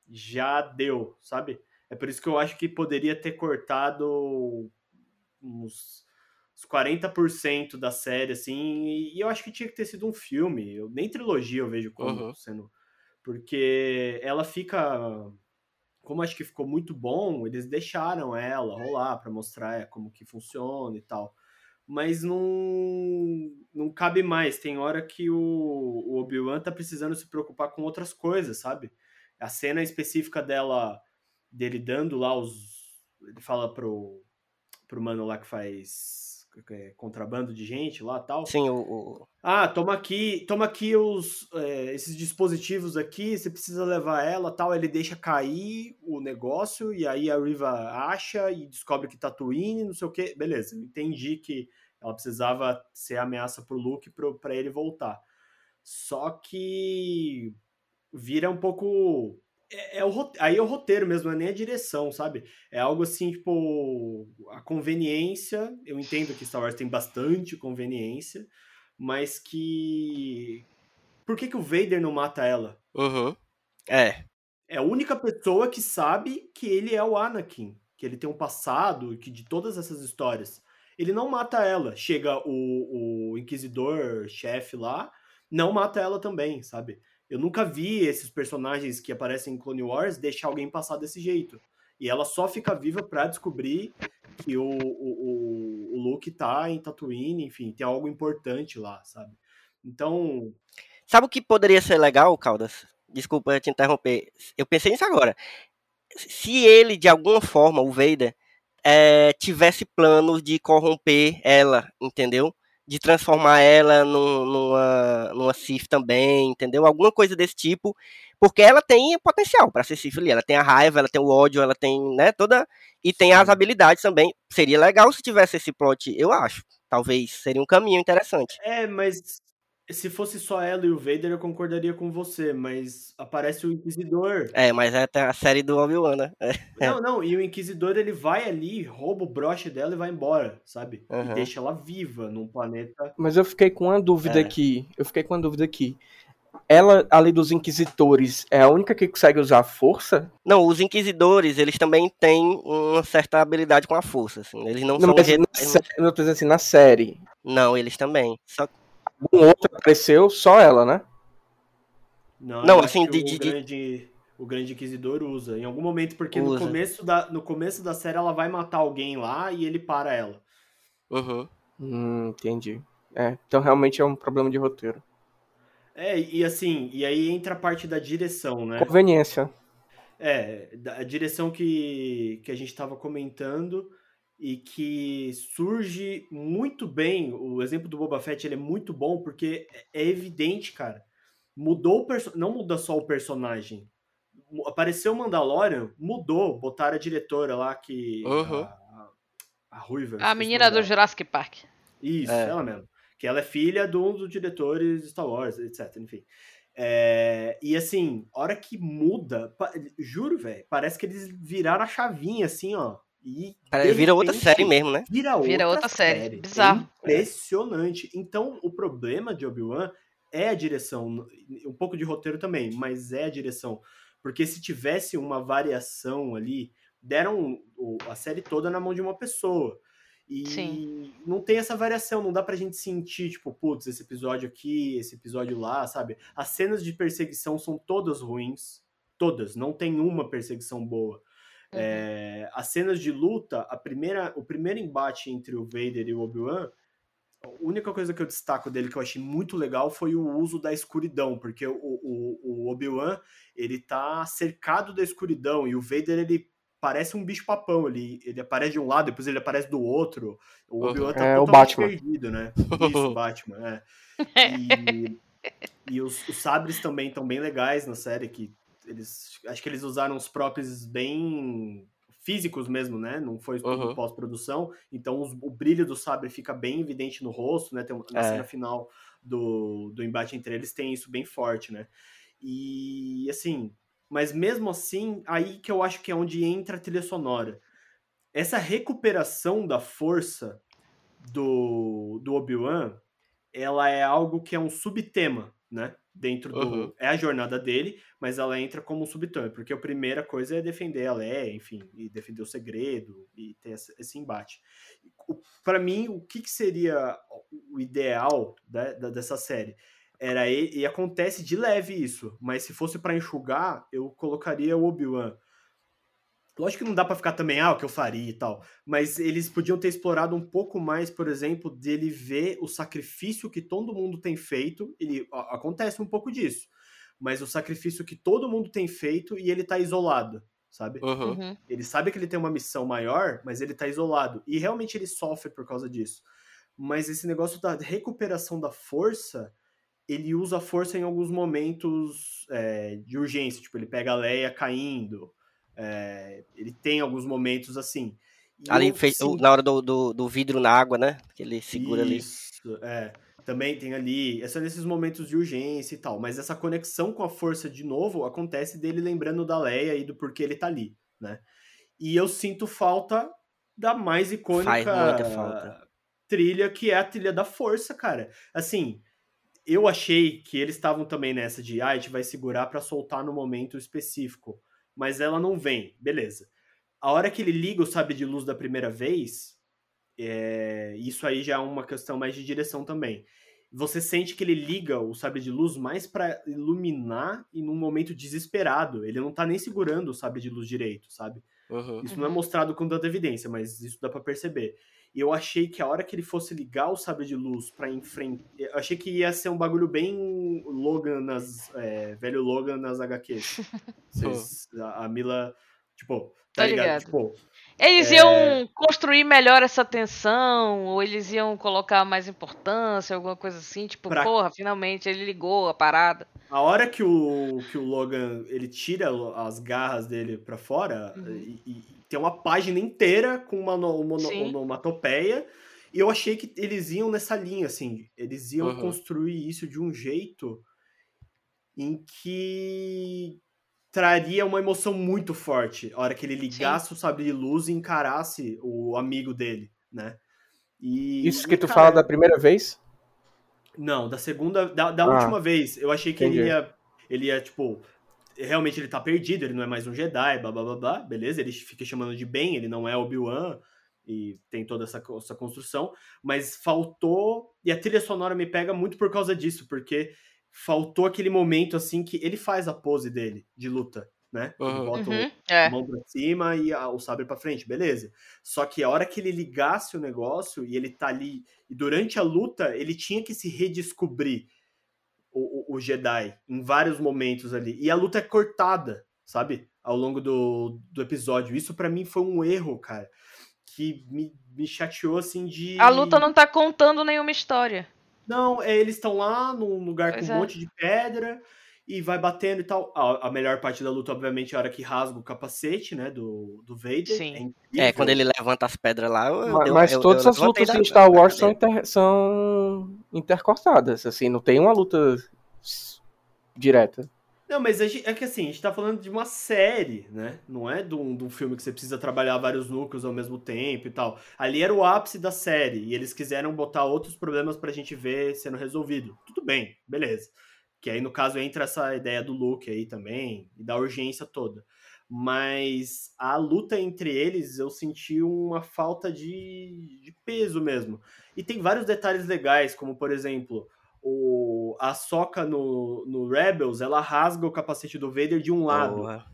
já deu, sabe? É por isso que eu acho que poderia ter cortado uns, uns 40% da série, assim, e eu acho que tinha que ter sido um filme, eu, nem trilogia eu vejo como uhum. sendo. Porque ela fica. Como acho que ficou muito bom, eles deixaram ela rolar para mostrar como que funciona e tal. Mas não, não cabe mais. Tem hora que o, o Obi-Wan tá precisando se preocupar com outras coisas, sabe? A cena específica dela dele dando lá os. Ele fala pro, pro mano lá que faz é, contrabando de gente lá tal. Sim, o. o... Ah, toma aqui, toma aqui os, é, esses dispositivos aqui, você precisa levar ela tal. Ele deixa cair o negócio e aí a Riva acha e descobre que Tatooine, não sei o que. Beleza, entendi que ela precisava ser ameaça pro Luke para ele voltar. Só que vira um pouco é, é o, aí é o roteiro mesmo, não é nem a direção, sabe? É algo assim, tipo, a conveniência. Eu entendo que Star Wars tem bastante conveniência, mas que. Por que, que o Vader não mata ela? Uhum. É. É a única pessoa que sabe que ele é o Anakin, que ele tem um passado, que de todas essas histórias. Ele não mata ela. Chega o, o Inquisidor-chefe lá, não mata ela também, sabe? Eu nunca vi esses personagens que aparecem em Clone Wars deixar alguém passar desse jeito. E ela só fica viva para descobrir que o, o, o Luke tá em Tatooine, enfim, tem algo importante lá, sabe? Então. Sabe o que poderia ser legal, Caldas? Desculpa te interromper. Eu pensei nisso agora. Se ele, de alguma forma, o Vader, é, tivesse planos de corromper ela, entendeu? De transformar ela num, numa, numa Sif também, entendeu? Alguma coisa desse tipo, porque ela tem potencial para ser Sif ali. Ela tem a raiva, ela tem o ódio, ela tem, né, toda. E tem as habilidades também. Seria legal se tivesse esse plot, eu acho. Talvez seria um caminho interessante. É, mas se fosse só ela e o Vader, eu concordaria com você, mas aparece o Inquisidor. É, mas é a série do Obi-Wan, né? É. Não, não, e o Inquisidor ele vai ali, rouba o broche dela e vai embora, sabe? Uhum. E deixa ela viva num planeta. Mas eu fiquei com uma dúvida é. aqui. Eu fiquei com uma dúvida aqui. Ela, ali dos Inquisitores, é a única que consegue usar a força? Não, os Inquisidores, eles também têm uma certa habilidade com a força, assim. Eles não, não são... Mas na, série, eu tô dizendo assim, na série. Não, eles também. Só algum outro apareceu, só ela, né? Não, não assim, de, o, de, grande, o grande Inquisidor usa. Em algum momento, porque no começo, da, no começo da série ela vai matar alguém lá e ele para ela. Uhum. Hum, entendi. É, então realmente é um problema de roteiro. É, e assim, e aí entra a parte da direção, né? Conveniência. É, a direção que, que a gente estava comentando e que surge muito bem. O exemplo do Boba Fett ele é muito bom porque é evidente, cara. Mudou o perso não muda só o personagem. Apareceu o Mandalorian, mudou, botaram a diretora lá que uhum. a, a Ruiva. A menina do Jurassic Park. Isso, é. ela mesmo. Que ela é filha de um dos diretores de Star Wars, etc. Enfim. É, e assim, hora que muda, juro, velho, parece que eles viraram a chavinha assim, ó. E vira outra série mesmo, né? Vira outra, vira outra série. série. Bizarro. É impressionante. Então, o problema de Obi-Wan é a direção. Um pouco de roteiro também, mas é a direção. Porque se tivesse uma variação ali, deram a série toda na mão de uma pessoa. E Sim. não tem essa variação, não dá pra gente sentir, tipo, putz, esse episódio aqui, esse episódio lá, sabe? As cenas de perseguição são todas ruins. Todas, não tem uma perseguição boa. Uhum. É, as cenas de luta, a primeira, o primeiro embate entre o Vader e o Obi-Wan, a única coisa que eu destaco dele que eu achei muito legal foi o uso da escuridão, porque o, o, o Obi-Wan, ele tá cercado da escuridão, e o Vader, ele parece um bicho-papão, ele, ele aparece de um lado, depois ele aparece do outro, o Uhum. Obi-Wan tá É, o totalmente Batman. perdido, né? Isso, Batman, é. E, e os, os sabres também estão bem legais na série, que eles acho que eles usaram os próprios bem físicos mesmo, né? Não foi Uhum. pós-produção. Então os- o brilho do sabre fica bem evidente no rosto, né? Tem, na É. cena final do, do embate entre eles tem isso bem forte, né? E assim, mas mesmo assim, aí que eu acho que é onde entra a trilha sonora. Essa recuperação da força do, do Obi-Wan, ela é algo que é um subtema, né? Dentro do. Uhum. É a jornada dele, mas ela entra como um subtema, porque a primeira coisa é defender a Leia, enfim, e defender o segredo, e ter esse, esse embate. Para mim, o que, que seria o ideal da- da- dessa série? Era e, e acontece de leve isso, mas se fosse para enxugar, eu colocaria o Obi-Wan. Lógico que não dá pra ficar também, ah, o que eu faria e tal. Mas eles podiam ter explorado um pouco mais, por exemplo, dele ver o sacrifício que todo mundo tem feito. Ele acontece um pouco disso. Mas o sacrifício que todo mundo tem feito e ele tá isolado, sabe? Uhum. Ele sabe que ele tem uma missão maior, mas ele tá isolado. E realmente ele sofre por causa disso. Mas esse negócio da recuperação da força, ele usa a força em alguns momentos é, de urgência. Tipo, ele pega a Leia caindo. É, ele tem alguns momentos assim. Ali eu fez, sinto- na hora do, do, do vidro na água, né? Que ele segura ali. Isso, é. Também tem ali, é só nesses momentos de urgência e tal, mas essa conexão com a força de novo acontece dele lembrando da Leia e do porquê ele tá ali, né? E eu sinto falta da mais icônica trilha, que é a trilha da força, cara. Assim, eu achei que eles estavam também nessa de, ah, a gente vai segurar pra soltar no momento específico, mas ela não vem, beleza. A hora que ele liga o sabre de luz da primeira vez, é, isso aí já é uma questão mais de direção também. Você sente que ele liga o sabre de luz mais pra iluminar e num momento desesperado. Ele não tá nem segurando o sabre de luz direito, sabe? Uhum. Isso não é Uhum. mostrado com tanta evidência, mas isso dá pra perceber. E eu achei que a hora que ele fosse ligar o sabre de luz pra enfrentar. Eu achei que ia ser um bagulho bem Logan nas. é, velho Logan nas HQs. [LAUGHS] Vocês- a, a Mila. Tipo, tá Tô ligado? ligado. Tipo, Eles É. iam construir melhor essa tensão, ou eles iam colocar mais importância, alguma coisa assim, tipo, Pra- porra, finalmente ele ligou a parada. A hora que o, que o Logan ele tira as garras dele pra fora Uhum. e, e tem uma página inteira com uma, no- uma no- Sim. onomatopeia e eu achei que eles iam nessa linha assim, eles iam Uhum. construir isso de um jeito em que traria uma emoção muito forte a hora que ele ligasse o sabre de luz e encarasse o amigo dele, né? E, Isso que e, tu cara, fala da primeira vez? não, da segunda, da, da Ah, última vez. Eu achei que ele entendi. ia, ele ia, tipo, realmente ele tá perdido, ele não é mais um Jedi, blá blá blá blá, beleza? Ele fica chamando de Ben, ele não é Obi-Wan, e tem toda essa, essa construção, mas faltou, e a trilha sonora me pega muito por causa disso, porque faltou aquele momento, assim, que ele faz a pose dele, de luta, né? Ele Uhum. bota o- Uhum, é. a mão pra cima e a- o sabre pra frente, beleza. Só que a hora que ele ligasse o negócio e ele tá ali, e durante a luta, ele tinha que se redescobrir o, o- Jedi em vários momentos ali. E a luta é cortada, sabe? Ao longo do, do episódio. Isso pra mim foi um erro, cara. Que me, me chateou assim de. A luta não tá contando nenhuma história. Não, é, eles estão lá num lugar Pois com um é. monte de pedra e vai batendo e tal. A, a melhor parte da luta, obviamente, é a hora que rasga o capacete, né, do, do Vader. Sim. É. É, quando ele levanta as pedras lá, eu, Mas, eu- mas eu- todas eu as lutas da- em Star Wars são, inter- são intercortadas, assim, não tem uma luta direta. Não, mas a gente- é que assim, a gente tá falando de uma série, né? Não é de um, de um filme que você precisa trabalhar vários núcleos ao mesmo tempo e tal. Ali era o ápice da série e eles quiseram botar outros problemas pra gente ver sendo resolvido. Tudo bem, beleza. Que aí, no caso, entra essa ideia do Luke aí também e da urgência toda. Mas a luta entre eles eu senti uma falta de, de peso mesmo. E tem vários detalhes legais, como por exemplo, o, a Soca no, no Rebels, ela rasga o capacete do Vader de um lado. Porra.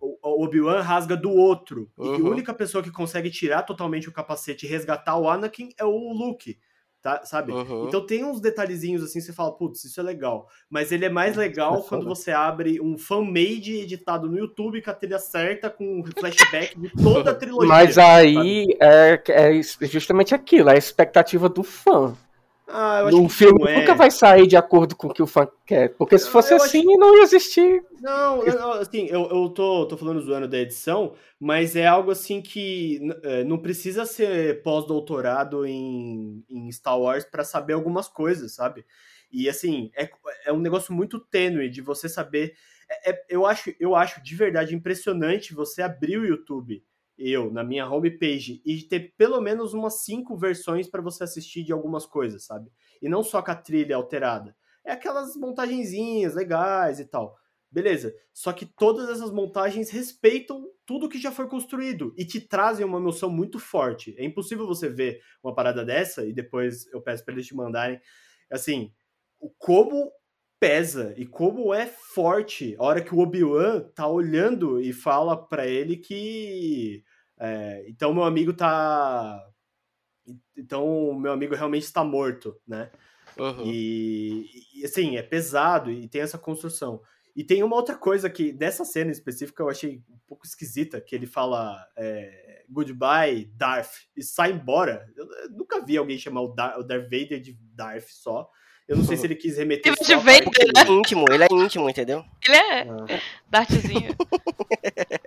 O, o, Obi-Wan rasga do outro. Uhum. E a única pessoa que consegue tirar totalmente o capacete e resgatar o Anakin é o Luke. Tá, sabe? Uhum. Então tem uns detalhezinhos assim, você fala, putz, isso é legal. Mas ele é mais legal é quando você abre um fan-made editado no YouTube com a trilha certa, com um flashback de toda a [LAUGHS] trilogia. Mas aí é, é justamente aquilo, é a expectativa do fã. Ah, eu acho O que filme é. nunca vai sair de acordo com o que o fã quer. Porque se Ah, fosse eu acho- assim, não ia existir. Não, eu- assim, eu, eu tô, tô falando zoando da edição, mas é algo assim que é, não precisa ser pós-doutorado em, em Star Wars pra saber algumas coisas, sabe? E assim, é, é um negócio muito tênue de você saber. é- é- eu, acho, eu acho de verdade impressionante você abrir o YouTube, eu, na minha homepage, e ter pelo menos umas cinco versões pra você assistir de algumas coisas, sabe? E não só com a trilha alterada. É aquelas montagenzinhas legais e tal. Beleza. Só que todas essas montagens respeitam tudo que já foi construído e te trazem uma emoção muito forte. É impossível você ver uma parada dessa e depois eu peço pra eles te mandarem. Assim, o como pesa e como é forte a hora que o Obi-Wan tá olhando e fala pra ele que. É, então meu amigo tá. Então meu amigo realmente está morto, né? Uhum. E, e, assim, é pesado e tem essa construção. E tem uma outra coisa que, dessa cena específica, eu achei um pouco esquisita, que ele fala é, goodbye, Darth, e sai embora. Eu, eu nunca vi alguém chamar o, Dar- o Darth Vader de Darth só. Eu não sei se ele quis remeter só de a parte Vader, Ele é íntimo, ele é íntimo, entendeu? Ele é Ah, Dartzinho. [LAUGHS]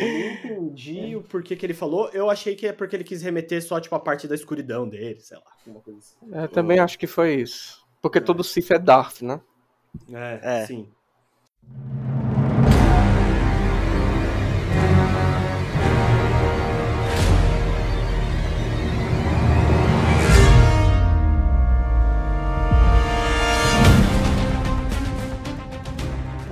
Eu não entendi o porquê que ele falou. Eu achei que é porque ele quis remeter só, tipo, a parte da escuridão dele, sei lá, coisa assim. Eu também acho que foi isso. Porque todo Sith é Darth, né? É, É. sim.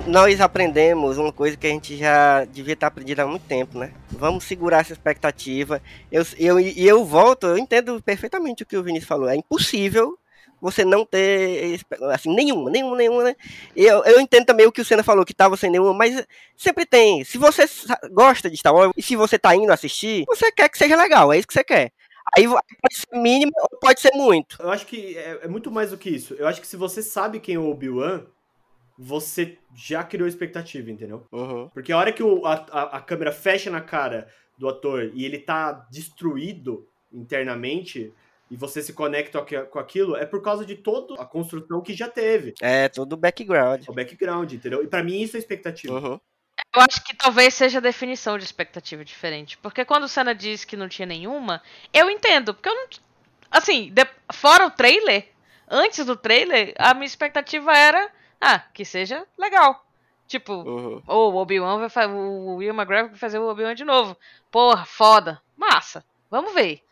Nós aprendemos uma coisa que a gente já devia estar aprendido há muito tempo, né? Vamos segurar essa expectativa. Eu, eu, e eu volto, eu entendo perfeitamente o que o Vinícius falou. É impossível você não ter assim, nenhuma, nenhuma, nenhuma, né? Eu, eu entendo também o que o Senna falou, que tava sem nenhuma, mas sempre tem. Se você gosta de Star Wars e se você tá indo assistir, você quer que seja legal, é isso que você quer. Aí pode ser mínimo ou pode ser muito. Eu acho que é, é muito mais do que isso. Eu acho que se você sabe quem é o Obi-Wan, você já criou expectativa, entendeu? Uhum. Porque a hora que o- a, a- a câmera fecha na cara do ator e ele tá destruído internamente e você se conecta com aquilo, é por causa de toda a construção que já teve. É, todo o background. O background, entendeu? E pra mim isso é expectativa. Uhum. Eu acho que talvez seja a definição de expectativa diferente. Porque quando o Senna diz que não tinha nenhuma, eu entendo. Porque eu não. Assim, de- fora o trailer, antes do trailer, a minha expectativa era. Ah, que seja legal. Tipo, Uhum. ou o Obi-Wan vai fazer. O Will McGregor vai fazer o Obi-Wan de novo. Porra, foda. Massa. Vamos ver.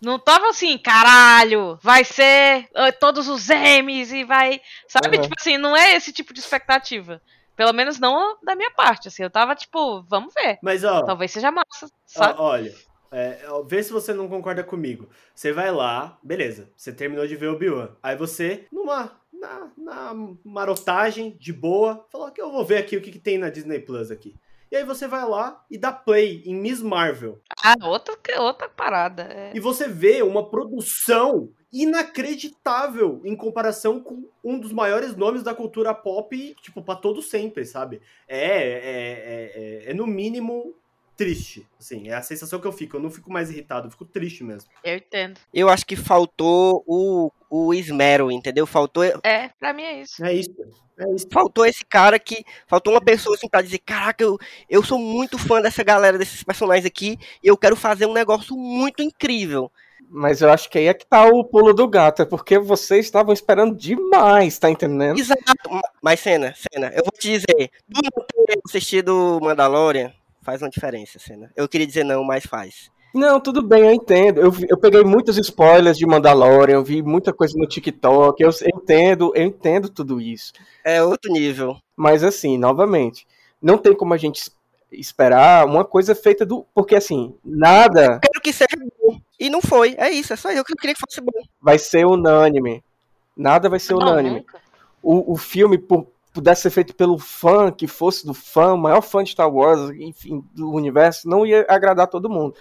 Não tava assim, caralho, vai ser ah, todos os M's e vai. Sabe? Uhum. Tipo assim, não é esse tipo de expectativa. Pelo menos não da minha parte, assim. Eu tava tipo, vamos ver. Mas ó, Talvez seja massa, ó, sabe? olha, é, ó, vê se você não concorda comigo. Você vai lá, beleza, você terminou de ver o Obi-Wan. Aí você, numa na, na marotagem, de boa, falou que eu vou ver aqui o que, que tem na Disney Plus aqui. E aí você vai lá e dá play em Miss Marvel. Ah, outra, outra parada. é. E você vê uma produção inacreditável em comparação com um dos maiores nomes da cultura pop, tipo, pra todo sempre, sabe? É, é, é, é, é no mínimo triste, assim, é a sensação que eu fico. Eu não fico mais irritado, eu fico triste mesmo. Eu entendo. Eu acho que faltou o, o esmero, entendeu? Faltou, É, pra mim é isso. É isso, é isso. faltou esse cara que. Faltou uma pessoa assim pra dizer: Caraca, eu, eu sou muito fã dessa galera, desses personagens aqui, e eu quero fazer um negócio muito incrível. Mas eu acho que aí é que tá o pulo do gato, é porque vocês estavam esperando demais, tá entendendo? Exato. Mas, Cena, Cena, eu vou te dizer: tu não ter assistido Mandalorian faz uma diferença, Cena. Eu queria dizer não, mas faz. Não, tudo bem, eu entendo. Eu, eu peguei muitos spoilers de Mandalorian, eu vi muita coisa no TikTok, eu, eu entendo, eu entendo tudo isso. É outro nível. Mas assim, novamente, não tem como a gente es- esperar uma coisa feita do. Porque assim, nada Quero que seja bom. E não foi. É isso, é só eu que queria que fosse bom. vai ser unânime. Nada vai ser Não, unânime. O, o filme, por pudesse ser feito pelo fã, que fosse do fã, o maior fã de Star Wars, enfim, do universo, não ia agradar todo mundo.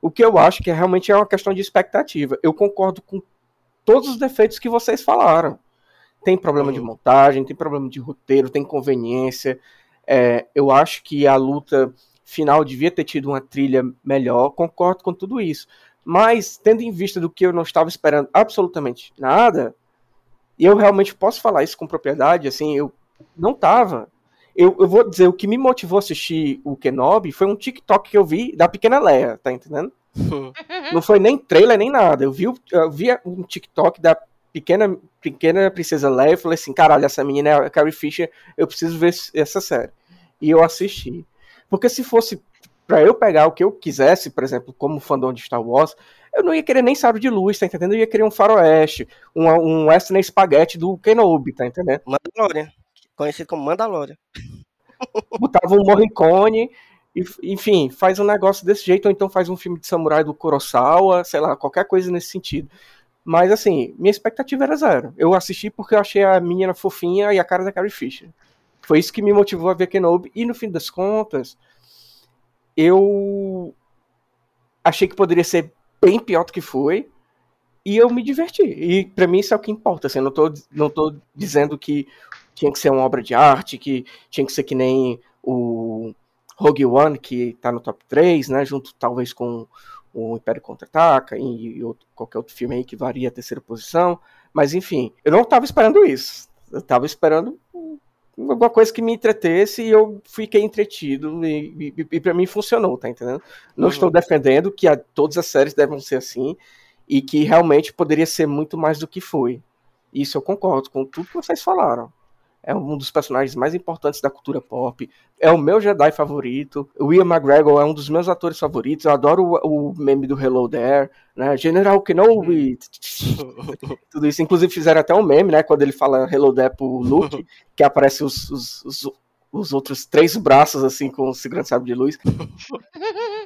O que eu acho que realmente é uma questão de expectativa. Eu concordo com todos os defeitos que vocês falaram. Tem problema uhum. de montagem, tem problema de roteiro, tem conveniência. É, eu acho que a luta final devia ter tido uma trilha melhor, concordo com tudo isso. Mas, tendo em vista do que eu não estava esperando absolutamente nada, e eu realmente posso falar isso com propriedade, assim, eu não tava. Eu, eu vou dizer, o que me motivou a assistir o Kenobi foi um TikTok que eu vi da pequena Leia, tá entendendo? [LAUGHS] não foi nem trailer nem nada. Eu vi, eu vi um TikTok da pequena, pequena princesa Leia e falei assim, caralho, essa menina é a Carrie Fisher, eu preciso ver essa série. E eu assisti. Porque se fosse para eu pegar o que eu quisesse, por exemplo, como fandom de Star Wars, eu não ia querer nem sabre de luz, tá entendendo? Eu ia querer um faroeste, um, um western spaghetti do Kenobi, tá entendendo? Mandalorian, conhecido como Mandalorian. Botava um Morricone, e, enfim, faz um negócio desse jeito, ou então faz um filme de samurai do Kurosawa, sei lá, qualquer coisa nesse sentido. Mas assim, minha expectativa era zero. Eu assisti porque eu achei a menina fofinha e a cara da Carrie Fisher. Foi isso que me motivou a ver Kenobi. E no fim das contas, eu achei que poderia ser bem pior do que foi. E eu me diverti. E para mim isso é o que importa. Assim, não tô, não tô dizendo que tinha que ser uma obra de arte, que tinha que ser que nem o Rogue One, que tá no top 3, né? Junto talvez com o Império Contra-Ataca e, e outro, qualquer outro filme aí que varia a terceira posição. Mas enfim, eu não estava esperando isso. Eu estava esperando alguma coisa que me entretesse e eu fiquei entretido e, e, e para mim funcionou, tá entendendo? Não uhum. estou defendendo que a, todas as séries devem ser assim e que realmente poderia ser muito mais do que foi. Isso eu concordo com tudo que vocês falaram é um dos personagens mais importantes da cultura pop, é o meu Jedi favorito, o Ian McGregor é um dos meus atores favoritos, eu adoro o, o meme do Hello There, né, General Kenobi, [LAUGHS] tudo isso, inclusive fizeram até um meme, né, quando ele fala Hello There pro Luke, que aparece os, os, os, os outros três braços, assim, com o segurando sabre de luz.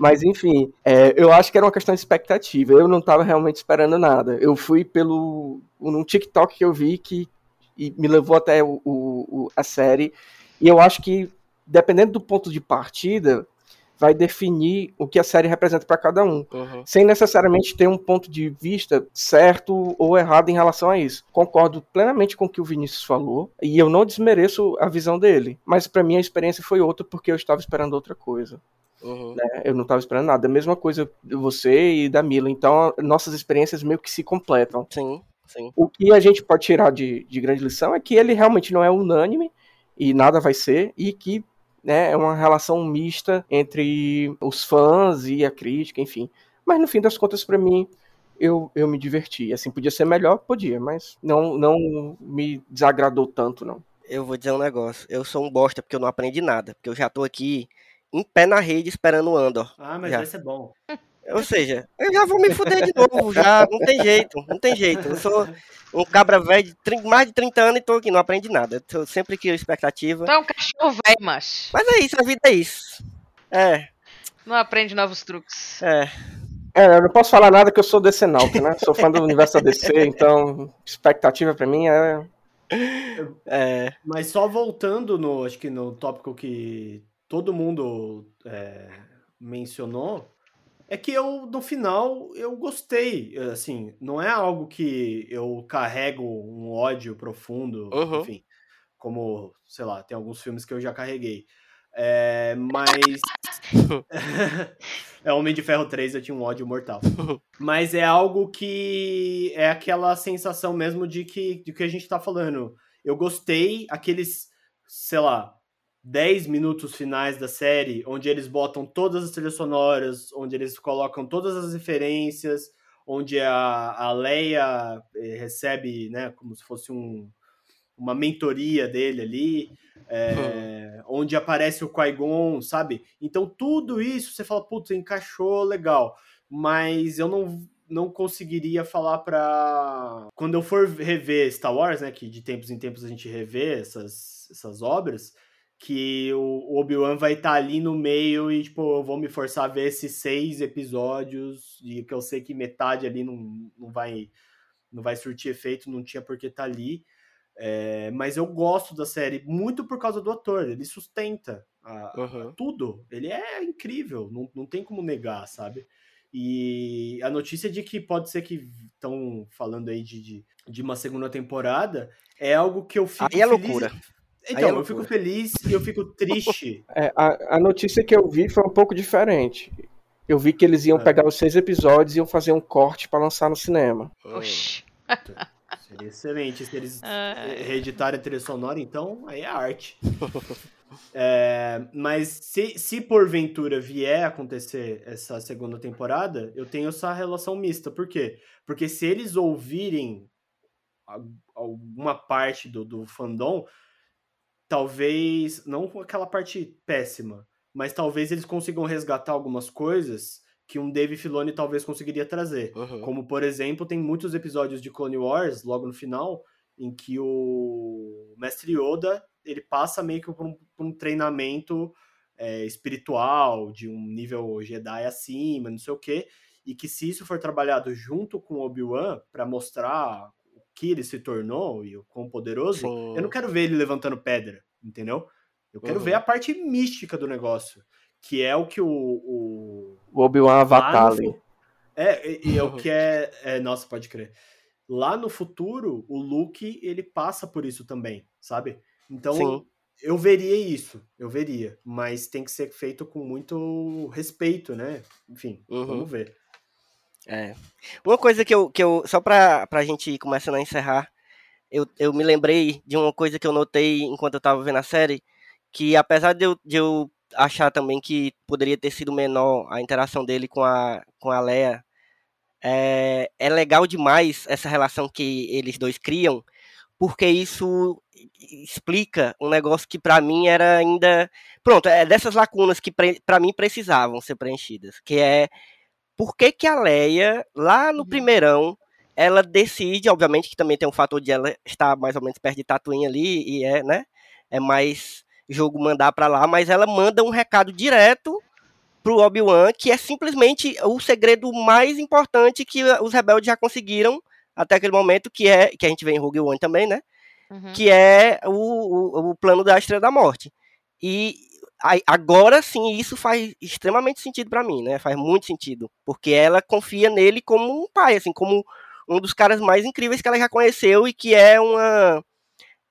Mas, enfim, é, eu acho que era uma questão de expectativa. Eu não estava realmente esperando nada. Eu fui pelo. num TikTok que eu vi que e me levou até o, o, a série. E eu acho que, dependendo do ponto de partida, vai definir o que a série representa para cada um, uhum. sem necessariamente ter um ponto de vista certo ou errado em relação a isso. Concordo plenamente com o que o Vinícius falou e eu não desmereço a visão dele, mas para mim a experiência foi outra porque eu estava esperando outra coisa. Uhum. Né? Eu não estava esperando nada. A mesma coisa de você e da Mila. Então, nossas experiências meio que se completam. Sim. Sim. O que a gente pode tirar de, de grande lição é que ele realmente não é unânime e nada vai ser, e que né, é uma relação mista entre os fãs e a crítica, enfim. Mas no fim das contas, para mim, eu, eu me diverti. Assim, podia ser melhor? Podia, mas não, não me desagradou tanto, não. Eu vou dizer um negócio. Eu sou um bosta porque eu não aprendi nada. Porque eu já tô aqui em pé na rede esperando o Andor. Ah, mas já. esse é bom. [LAUGHS] Ou seja, eu já vou me fuder de novo, já. [LAUGHS] Não tem jeito, não tem jeito. Eu sou um cabra velho de 30, mais de 30 anos e tô aqui, não aprendi nada. Eu sempre crio expectativa. Tu é um cachorro velho, mas. Mas é isso, a vida é isso. É. Não aprende novos truques. É. É, eu não posso falar nada que eu sou Nauta, né? Sou fã do universo da DC, [LAUGHS] então expectativa para mim é... é. Mas só voltando no, acho que no tópico que todo mundo é, mencionou, é que eu, no final, eu gostei. Assim, não é algo que eu carrego um ódio profundo, uhum. enfim. Como, sei lá, tem alguns filmes que eu já carreguei. É, mas. [LAUGHS] é Homem de Ferro 3, eu tinha um ódio mortal. [LAUGHS] Mas é algo que é aquela sensação mesmo de que, de que a gente tá falando. Eu gostei, aqueles, sei lá, 10 minutos finais da série, onde eles botam todas as trilhas sonoras, onde eles colocam todas as referências, onde a, a Leia eh, recebe, né, como se fosse um, uma mentoria dele ali, é, uhum. onde aparece o Qui-Gon, sabe? Então tudo isso você fala, putz, encaixou legal, mas eu não não conseguiria falar para quando eu for rever Star Wars, né, que de tempos em tempos a gente revê essas essas obras, que o Obi-Wan vai estar tá ali no meio e, tipo, eu vou me forçar a ver esses seis episódios e que eu sei que metade ali não, não vai não vai surtir efeito, não tinha por que estar tá ali. É, mas eu gosto da série muito por causa do ator. Ele sustenta a, uhum. a tudo. Ele é incrível, não, não tem como negar, sabe? E a notícia de que pode ser que estão falando aí de, de, de, uma segunda temporada é algo que eu fico. Aí é feliz. loucura. Então, é eu fico feliz e eu fico triste. [LAUGHS] É, a, a notícia que eu vi foi um pouco diferente. Eu vi que eles iam é. pegar os seis episódios e iam fazer um corte para lançar no cinema. Oxi. Seria excelente se eles [LAUGHS] reeditarem a trilha sonora, então aí é arte. É, mas se, se porventura vier acontecer essa segunda temporada, eu tenho essa relação mista. Por quê? Porque se eles ouvirem alguma parte do, do fandom, talvez, não com aquela parte péssima, mas talvez eles consigam resgatar algumas coisas que um Dave Filoni talvez conseguiria trazer. Uhum. Como, por exemplo, tem muitos episódios de Clone Wars, logo no final, em que o Mestre Yoda ele passa meio que por um, por um treinamento é, espiritual, de um nível Jedi acima, não sei o quê, e que se isso for trabalhado junto com Obi-Wan para mostrar que ele se tornou e o quão poderoso, Sim. eu não quero ver ele levantando pedra, entendeu? Eu quero uhum. ver a parte mística do negócio, que é o que o... O, o Obi-Wan Avatar ali. É, e, e é o [LAUGHS] que é, é... Nossa, pode crer. Lá no futuro, o Luke, ele passa por isso também, sabe? Então, Sim. eu veria isso, eu veria. Mas tem que ser feito com muito respeito, né? Enfim, uhum. vamos ver. É. Uma coisa que eu, que eu só pra, pra gente ir começando a encerrar, eu, eu me lembrei de uma coisa que eu notei enquanto eu tava vendo a série, que apesar de eu, de eu achar também que poderia ter sido menor a interação dele com a, com a Leia, é, é legal demais essa relação que eles dois criam, porque isso explica um negócio que para mim era ainda pronto é dessas lacunas que para mim precisavam ser preenchidas que é por que que a Leia lá no uhum. primeirão ela decide obviamente que também tem um fator de ela estar mais ou menos perto de Tatooine ali e é né é mais jogo mandar para lá mas ela manda um recado direto pro Obi-Wan que é simplesmente o segredo mais importante que os rebeldes já conseguiram até aquele momento, que é que a gente vê em Rogue One também, né? Uhum. Que é o, o, o, plano da Estrela da Morte. E agora sim, isso faz extremamente sentido para mim, né? Faz muito sentido. Porque ela confia nele como um pai, assim, como um dos caras mais incríveis que ela já conheceu e que é uma.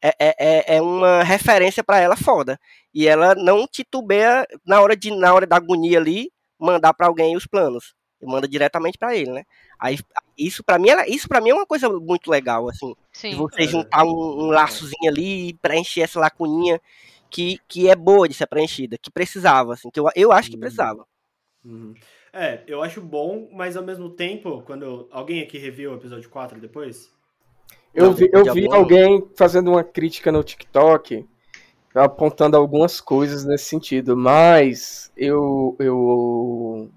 É, é, é, é uma referência para ela foda. E ela não titubeia na hora de na hora da agonia ali mandar para alguém os planos. E manda diretamente para ele, né? Aí, isso para mim, isso para mim é uma coisa muito legal, assim. Sim. De você juntar um, um laçozinho ali e preencher essa lacuninha que, que é boa de ser preenchida, que precisava, assim, que eu, eu acho que uhum. precisava. Uhum. É, eu acho bom, mas ao mesmo tempo, quando alguém aqui reviu o episódio 4 depois? Eu vi, eu vi alguém fazendo uma crítica no TikTok, apontando algumas coisas nesse sentido, mas eu, eu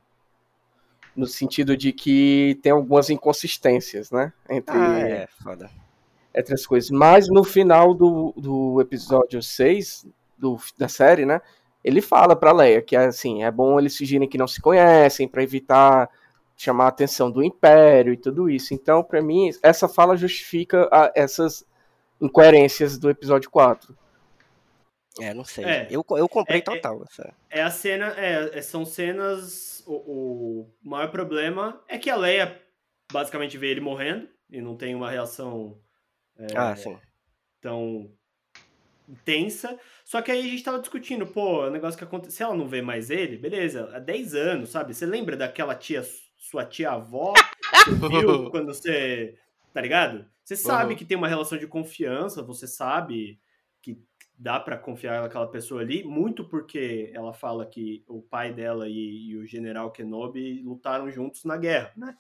no sentido de que tem algumas inconsistências, né? Entre, ah, é, foda. entre as coisas. Mas no final do, do episódio 6 do, da série, né? Ele fala pra Leia que assim, é bom eles fingirem que não se conhecem para evitar chamar a atenção do Império e tudo isso. Então, para mim, essa fala justifica a, essas incoerências do episódio 4. É, não sei. É, eu, eu comprei é, total. É, é, a cena. É, é, são cenas. O, o maior problema é que a Leia basicamente vê ele morrendo e não tem uma reação é, ah, sim. tão intensa. Só que aí a gente tava discutindo, pô, o negócio que aconteceu. Se ela não vê mais ele, beleza, há 10 anos, sabe? Você lembra daquela tia, sua tia-avó, que viu [LAUGHS] quando você. Tá ligado? Você sabe uhum. que tem uma relação de confiança, você sabe que dá para confiar naquela pessoa ali, muito porque ela fala que o pai dela e, e, o general Kenobi lutaram juntos na guerra, né?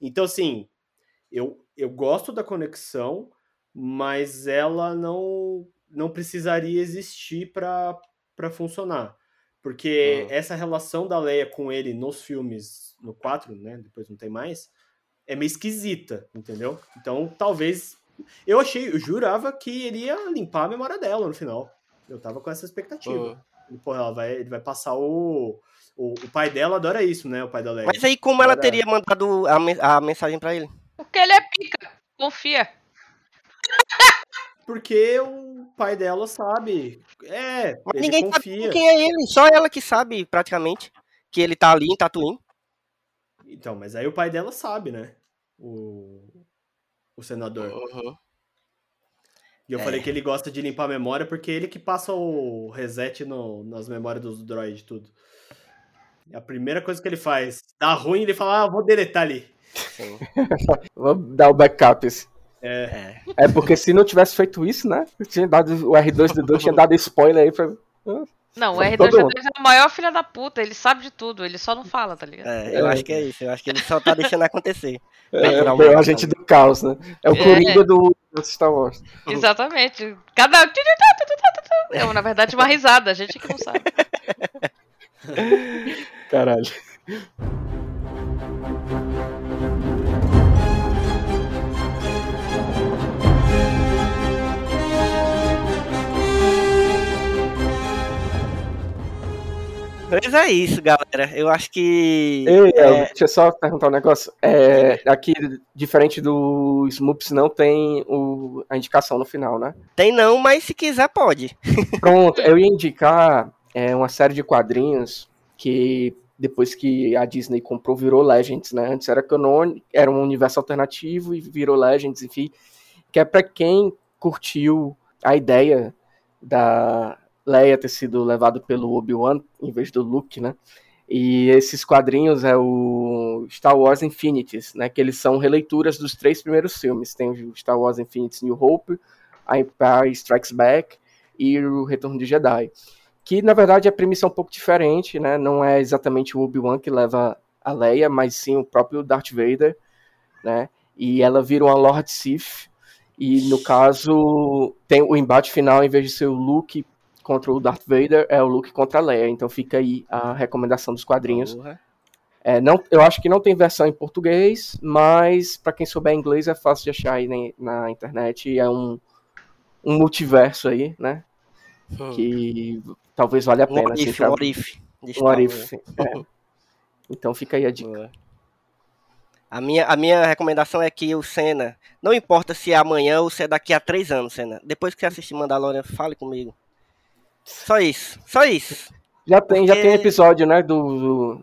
Então, assim, eu, eu gosto da conexão, mas ela não, não precisaria existir para funcionar. Porque ah. essa relação da Leia com ele nos filmes, no 4, né? Depois não tem mais, é meio esquisita, entendeu? Então, talvez eu achei, eu jurava que iria limpar a memória dela no final. Eu tava com essa expectativa. Uhum. Porra, ela vai, ele vai passar o, o, o. pai dela adora isso, né? O pai da Leia. Mas aí, como adora... ela teria mandado a, a mensagem para ele? Porque ele é pica. Confia. porque o pai dela sabe. É, Mas ele ninguém confia. sabe quem é ele, só ela que sabe, praticamente, que ele tá ali em Tatooine. Então, mas aí o pai dela sabe, né? O, o senador. Uhum. E eu É. falei que ele gosta de limpar a memória porque ele que passa o reset no- nas memórias dos droids e tudo. É a primeira coisa que ele faz. Dá ruim, ele fala, ah, vou deletar ali. [LAUGHS] Vou dar o backup. É, É. É porque se não tivesse feito isso, né? Tinha dado, o R2D2 tinha dado spoiler aí pra. Não, o Todo R2D2 mundo. é o maior filho da puta, ele sabe de tudo, ele só não fala, tá ligado? É, eu É. acho que é isso. Eu acho que ele só tá deixando acontecer. É, Naturalmente, é o agente do caos, né? É o É. Coringa do do Star Wars. Exatamente. Cada. É, na verdade, uma risada, a gente que não sabe. [LAUGHS] Caralho. Mas é isso, galera. Eu acho que. Ei, é, deixa eu só perguntar um negócio. É, aqui, diferente do Smoops, não tem o, a indicação no final, né? Tem não, mas se quiser, pode. [LAUGHS] Pronto, eu ia indicar é, uma série de quadrinhos que depois que a Disney comprou virou Legends, né? Antes era canônico, era um universo alternativo e virou Legends, enfim, que é pra quem curtiu a ideia da Leia ter sido levado pelo Obi-Wan em vez do Luke, né? E esses quadrinhos é o Star Wars Infinities, né? Que eles são releituras dos três primeiros filmes. Tem o Star Wars Infinities New Hope, a Empire Strikes Back e o Retorno de Jedi. Que na verdade a premissa é um pouco diferente, né? Não é exatamente o Obi-Wan que leva a Leia, mas sim o próprio Darth Vader, né? E ela vira uma Lord Sith. E no caso, tem o embate final, em vez de ser o Luke contra o Darth Vader, é o Luke contra a Leia. Então fica aí a recomendação dos quadrinhos. É, não, eu acho que não tem versão em português, mas para quem souber inglês é fácil de achar aí na, na internet. E é um, um multiverso aí, né? Hum. Que talvez valha a Um pena. assim, orif, um orif. um Star what Wars. if, é. Então fica aí a dica. Boa. A minha, a minha recomendação é que o Senna, não importa se é amanhã ou se é daqui a três anos, Senna, depois que você assistir Mandalorian, fale comigo. Só isso, só isso. Já tem, já Porque- tem episódio, né? Do, do-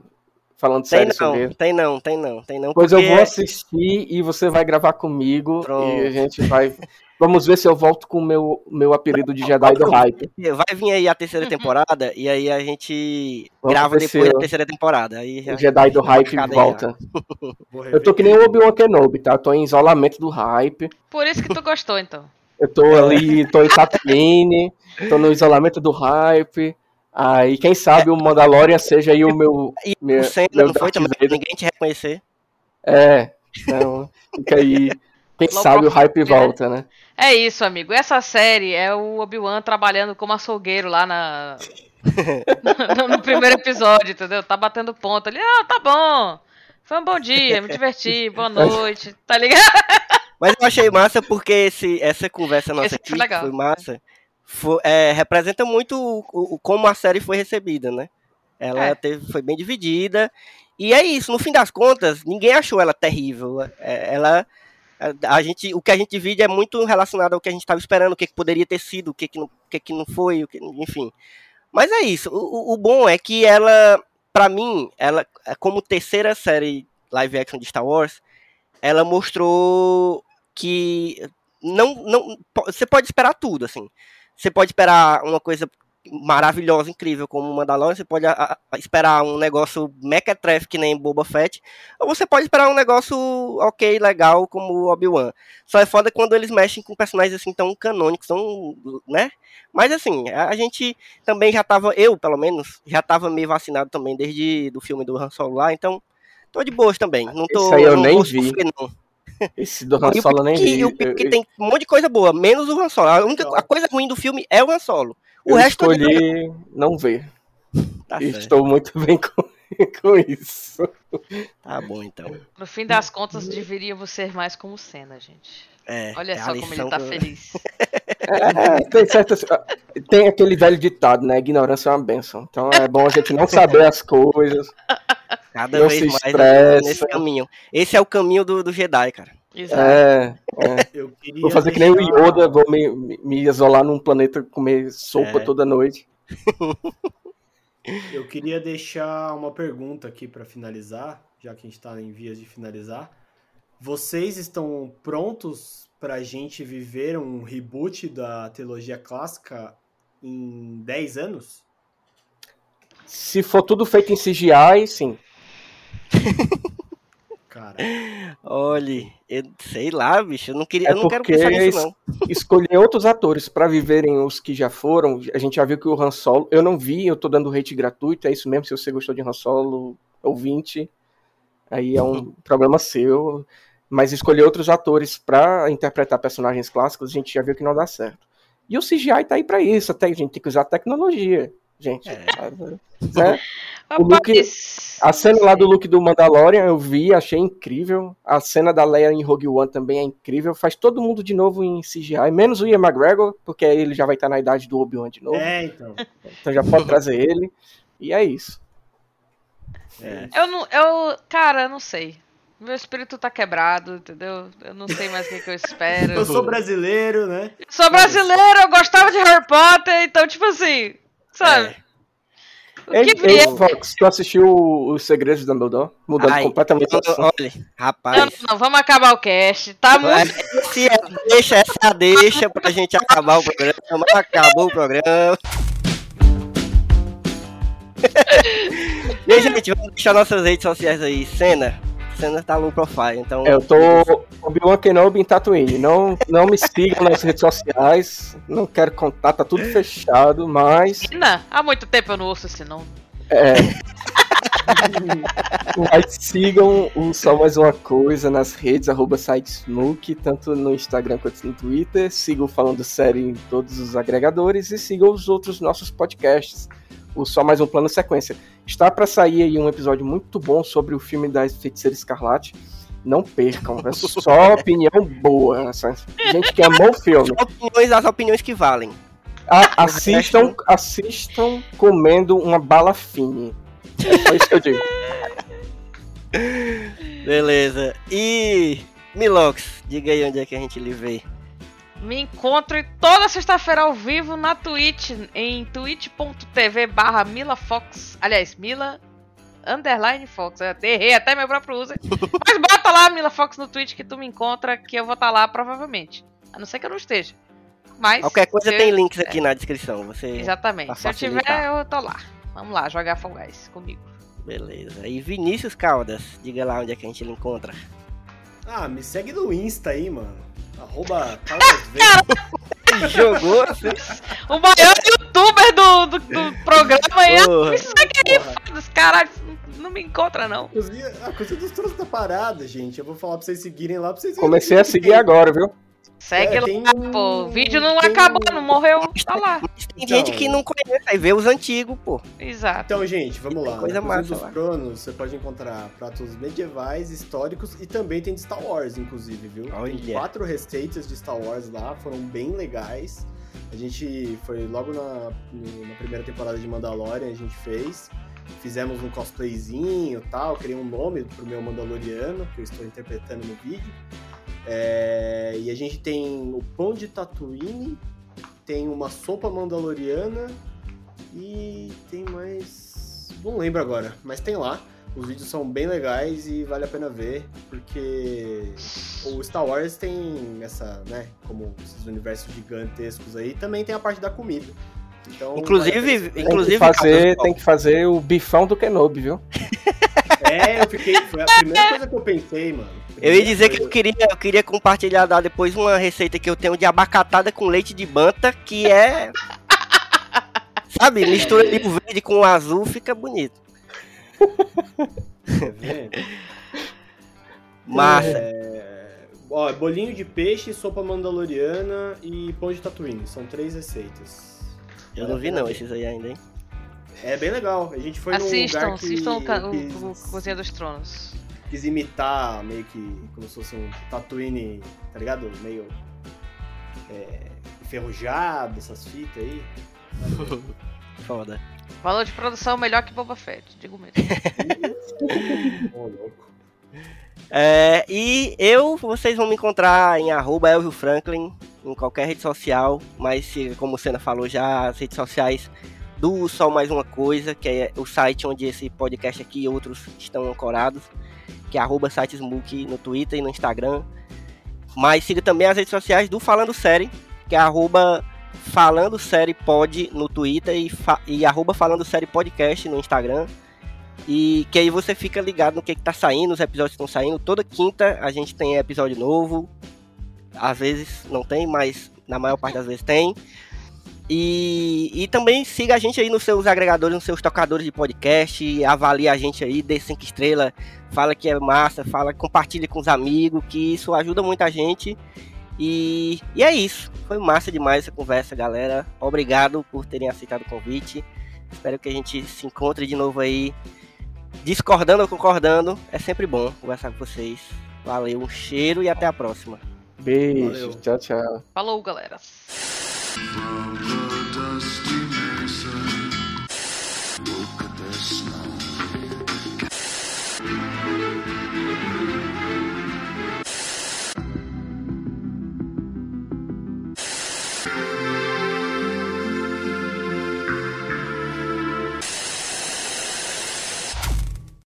falando Tem sério sobre não, ele. tem não, tem não, tem não. Pois eu porque- vou assistir e você vai gravar comigo Pronto. e a gente vai. [LAUGHS] Vamos ver se eu volto com o meu, meu apelido de Jedi do Hype. Vai vir aí a terceira temporada e aí a gente Vamos grava depois eu- da terceira temporada. Aí já... O Jedi do Hype volta. [LAUGHS] Eu tô que nem o Obi-Wan Kenobi, tá? Eu tô em isolamento do hype. Por isso que tu gostou, então. Eu tô ali, tô em Tatooine, tô no isolamento do hype. Aí, quem sabe o Mandalorian seja aí o meu. E meu- o Senna meu não foi também, ninguém te reconhecer. É, então, fica aí. Quem Low sabe o hype volta, né? É isso, amigo. Essa série é o Obi-Wan trabalhando como açougueiro lá na. no, [LAUGHS] no primeiro episódio, entendeu? Tá batendo ponto ali. Ah, tá bom. Foi um bom dia, me diverti, boa [LAUGHS] noite. Tá ligado? Mas eu achei massa porque esse, essa conversa nossa Esse aqui, foi legal. foi massa, foi- é, representa muito o, o- como a série foi recebida, né? Ela É. teve, foi bem dividida. E é isso, no fim das contas, ninguém achou ela terrível. É, ela. a- gente, o que a gente divide é muito relacionado ao que a gente estava esperando, o que, que poderia ter sido, o que, que, não, o que, que não foi, o que, enfim. Mas é isso. O, o- bom é que ela, pra mim, ela, como terceira série live action de Star Wars, ela mostrou que não, não, você pode esperar tudo, assim. Você pode esperar uma coisa maravilhosa, incrível, como o Mandalorian, você pode a- a- esperar um negócio mequetrefe que nem Boba Fett, ou você pode esperar um negócio ok, legal, como o Obi-Wan. Só é foda quando eles mexem com personagens assim tão canônicos, tão, né? Mas assim, a a gente também já tava, eu pelo menos, já tava meio vacinado também desde do filme do Han Solo lá, então tô de boas também. Não tô, Esse aí eu não nem vi. sofrer, não. Esse do Han Solo nem vi. e o pior Eu, que eu- tem um monte de coisa boa, menos o Han Solo. A, única, a coisa ruim do filme é o Han Solo. O eu resto escolhi não ver. tá, E certo. Estou muito bem [LAUGHS] com, com isso. tá bom, então. No fim das contas, deveríamos ser mais como Senna, gente. É, Olha é só como ele tá feliz. [LAUGHS] É, tem, certas, tem aquele velho ditado, né? Ignorância é uma benção. Então é bom a gente não saber as coisas. Cada Não vez se mais estressa. nesse caminho. Esse é o caminho do, do Jedi, cara. Exato. É, é. Eu queria Vou fazer que nem o deixar- Yoda, vou me, me- me isolar num planeta comer sopa É. toda noite. Eu queria deixar uma pergunta aqui para finalizar, já que a gente está em vias de finalizar. Vocês estão prontos para a gente viver um reboot da trilogia clássica em 10 anos? Se for tudo feito em CGI, sim. [LAUGHS] Cara, Olha, eu sei lá, bicho. Eu não queria. É eu não quero pensar nisso, não. [LAUGHS] Escolher outros atores pra viverem os que já foram. A gente já viu que o Han Solo. Eu não vi, eu tô dando hate gratuito, é isso mesmo. Se você gostou de Han Solo, ouvinte, aí é um [LAUGHS] problema seu. Mas escolher outros atores pra interpretar personagens clássicos, a gente já viu que não dá certo. E o CGI tá aí pra isso, até a gente tem que usar tecnologia, gente. É. Né? [LAUGHS] Rapaz, A cena lá do look do Mandalorian eu vi, achei incrível. A cena da Leia em Rogue One também é incrível. Faz todo mundo de novo em CGI, menos o Ian McGregor, porque aí ele já vai estar na idade do Obi-Wan de novo. é então. Então já pode trazer ele. E é isso. É. eu não. Eu. Cara, eu não sei. Meu espírito tá quebrado, entendeu? Eu não sei mais o que, que eu espero. Eu sou brasileiro, né? Sou brasileiro, eu gostava de Harry Potter, então, tipo assim, sabe? O Ei, que ei, Fox, tu assistiu Os Segredos de Dumbledore? Mudando Ai, completamente eu-. Olha, Não, rapaz. não, vamos acabar o cast. Tá muito. é deixa, essa é a deixa pra gente acabar o programa. Acabou o programa. [LAUGHS] e aí, gente, vamos deixar nossas redes sociais aí. Cena. Cena tá low profile, então. É, eu tô Obi-Wan Kenobi em Tatooine. Não, não me sigam nas redes sociais. Não quero contar, tá tudo fechado, mas. Menina, há muito tempo eu não ouço esse nome. É. Mas sigam o Só Mais Uma Coisa nas redes, arroba SiteSmook, tanto no Instagram quanto no Twitter. Sigam o Falando Série em todos os agregadores e sigam os outros nossos podcasts. O Só Mais Um Plano Sequência. Está para sair aí um episódio muito bom sobre o filme da Feiticeira Escarlate. Não percam, é só [LAUGHS] opinião boa. essa Gente que amou o filme. Opiniões, as opiniões que valem. A- assistam, assistam comendo uma bala fine. É só isso que eu digo. [LAUGHS] Beleza. E. Milox, diga aí onde é que a gente lhe vê. Me encontro toda sexta-feira ao vivo na Twitch, em twitch.tv barra MilaFox. Aliás, Mila underline Fox. Eu errei até meu próprio user. [LAUGHS] Mas bota lá Mila Fox no Twitch que tu me encontra, que eu vou estar lá provavelmente. A não ser que eu não esteja. Mas. Qualquer coisa eu- tem links aqui na descrição. Você. [LAUGHS] Exatamente. Se eu tiver, eu tô lá. Vamos lá, jogar Fall Guys comigo. Beleza. E Vinícius Caldas, diga lá onde é que a gente lhe encontra. Ah, me segue no Insta aí, mano. Arroba. Jogou? O maior youtuber do, do, do programa aí. Porra. Isso aqui, Porra. foda-se, caralho. Não me encontra, não. A coisa dos trouxe da parada, gente. Eu vou falar pra vocês seguirem lá pra vocês Comecei a seguir agora, viu? Segue É, lá, tem- pô. O vídeo não tem- acabou, não morreu. Tá lá. Tem Então. gente que não conhece, aí vê os antigos, pô. Exato. Então, gente, vamos lá. coisa massa dos lá. Tronos, você pode encontrar pratos medievais, históricos e também tem de Star Wars, inclusive, viu? Tem quatro receitas de Star Wars lá, foram bem legais. A gente foi logo na, na primeira temporada de Mandalorian, a gente fez. Fizemos um cosplayzinho e tal, criei um nome pro meu Mandaloriano, que eu estou interpretando no vídeo. É, e a gente tem o pão de Tatooine, tem uma sopa mandaloriana e tem mais. Não lembro agora, mas tem lá. Os vídeos são bem legais e vale a pena ver, porque o Star Wars tem essa, né, como esses universos gigantescos aí, também tem a parte da comida. Então, Inclusive, Tem inclusive que, fazer, tem que fazer o bifão do Kenobi, viu? É, eu fiquei. Foi a primeira coisa que eu pensei, mano. Eu ia dizer que eu queria, eu queria compartilhar dar depois uma receita que eu tenho de abacatada com leite de banta, que é. [LAUGHS] Sabe, mistura de verde com o azul, fica bonito. [LAUGHS] Massa. É, ó, bolinho de peixe, sopa mandaloriana e pão de Tatooine. São três receitas. Eu não vi não esses aí ainda, hein? É bem legal. A gente foi num Assistam, lugar que assistam o, quis, o Cozinha dos Tronos. Quis imitar meio que como se fosse um Tatooine, tá ligado? Meio é, enferrujado, essas fitas aí. [LAUGHS] Foda. Valor de produção melhor que Boba Fett, digo mesmo. [LAUGHS] Ô, louco. É, e eu, vocês vão me encontrar em arroba Elvio Franklin, em qualquer rede social, mas como o Senna falou já, as redes sociais do Só Mais Uma Coisa, que é o site onde esse podcast aqui e outros estão ancorados, que é arroba sitesmook no Twitter e no Instagram. Mas siga também as redes sociais do Falando Série, que é arroba Falando Série Pod no Twitter e, e arroba Falando Série Podcast no Instagram. E que aí você fica ligado no que, que tá saindo, os episódios estão saindo. Toda quinta a gente tem episódio novo. Às vezes não tem, mas na maior parte das vezes tem. E, e também siga a gente aí nos seus agregadores, nos seus tocadores de podcast, avalie a gente aí, dê cinco estrelas, fala que é massa, fala, compartilhe com os amigos, que isso ajuda muita gente. E, e é isso. Foi massa demais essa conversa, galera. Obrigado por terem aceitado o convite. Espero que a gente se encontre de novo aí, discordando ou concordando. É sempre bom conversar com vocês. Valeu, um cheiro e até a próxima. Beijo, Valeu. tchau, tchau. Falou, galera. From the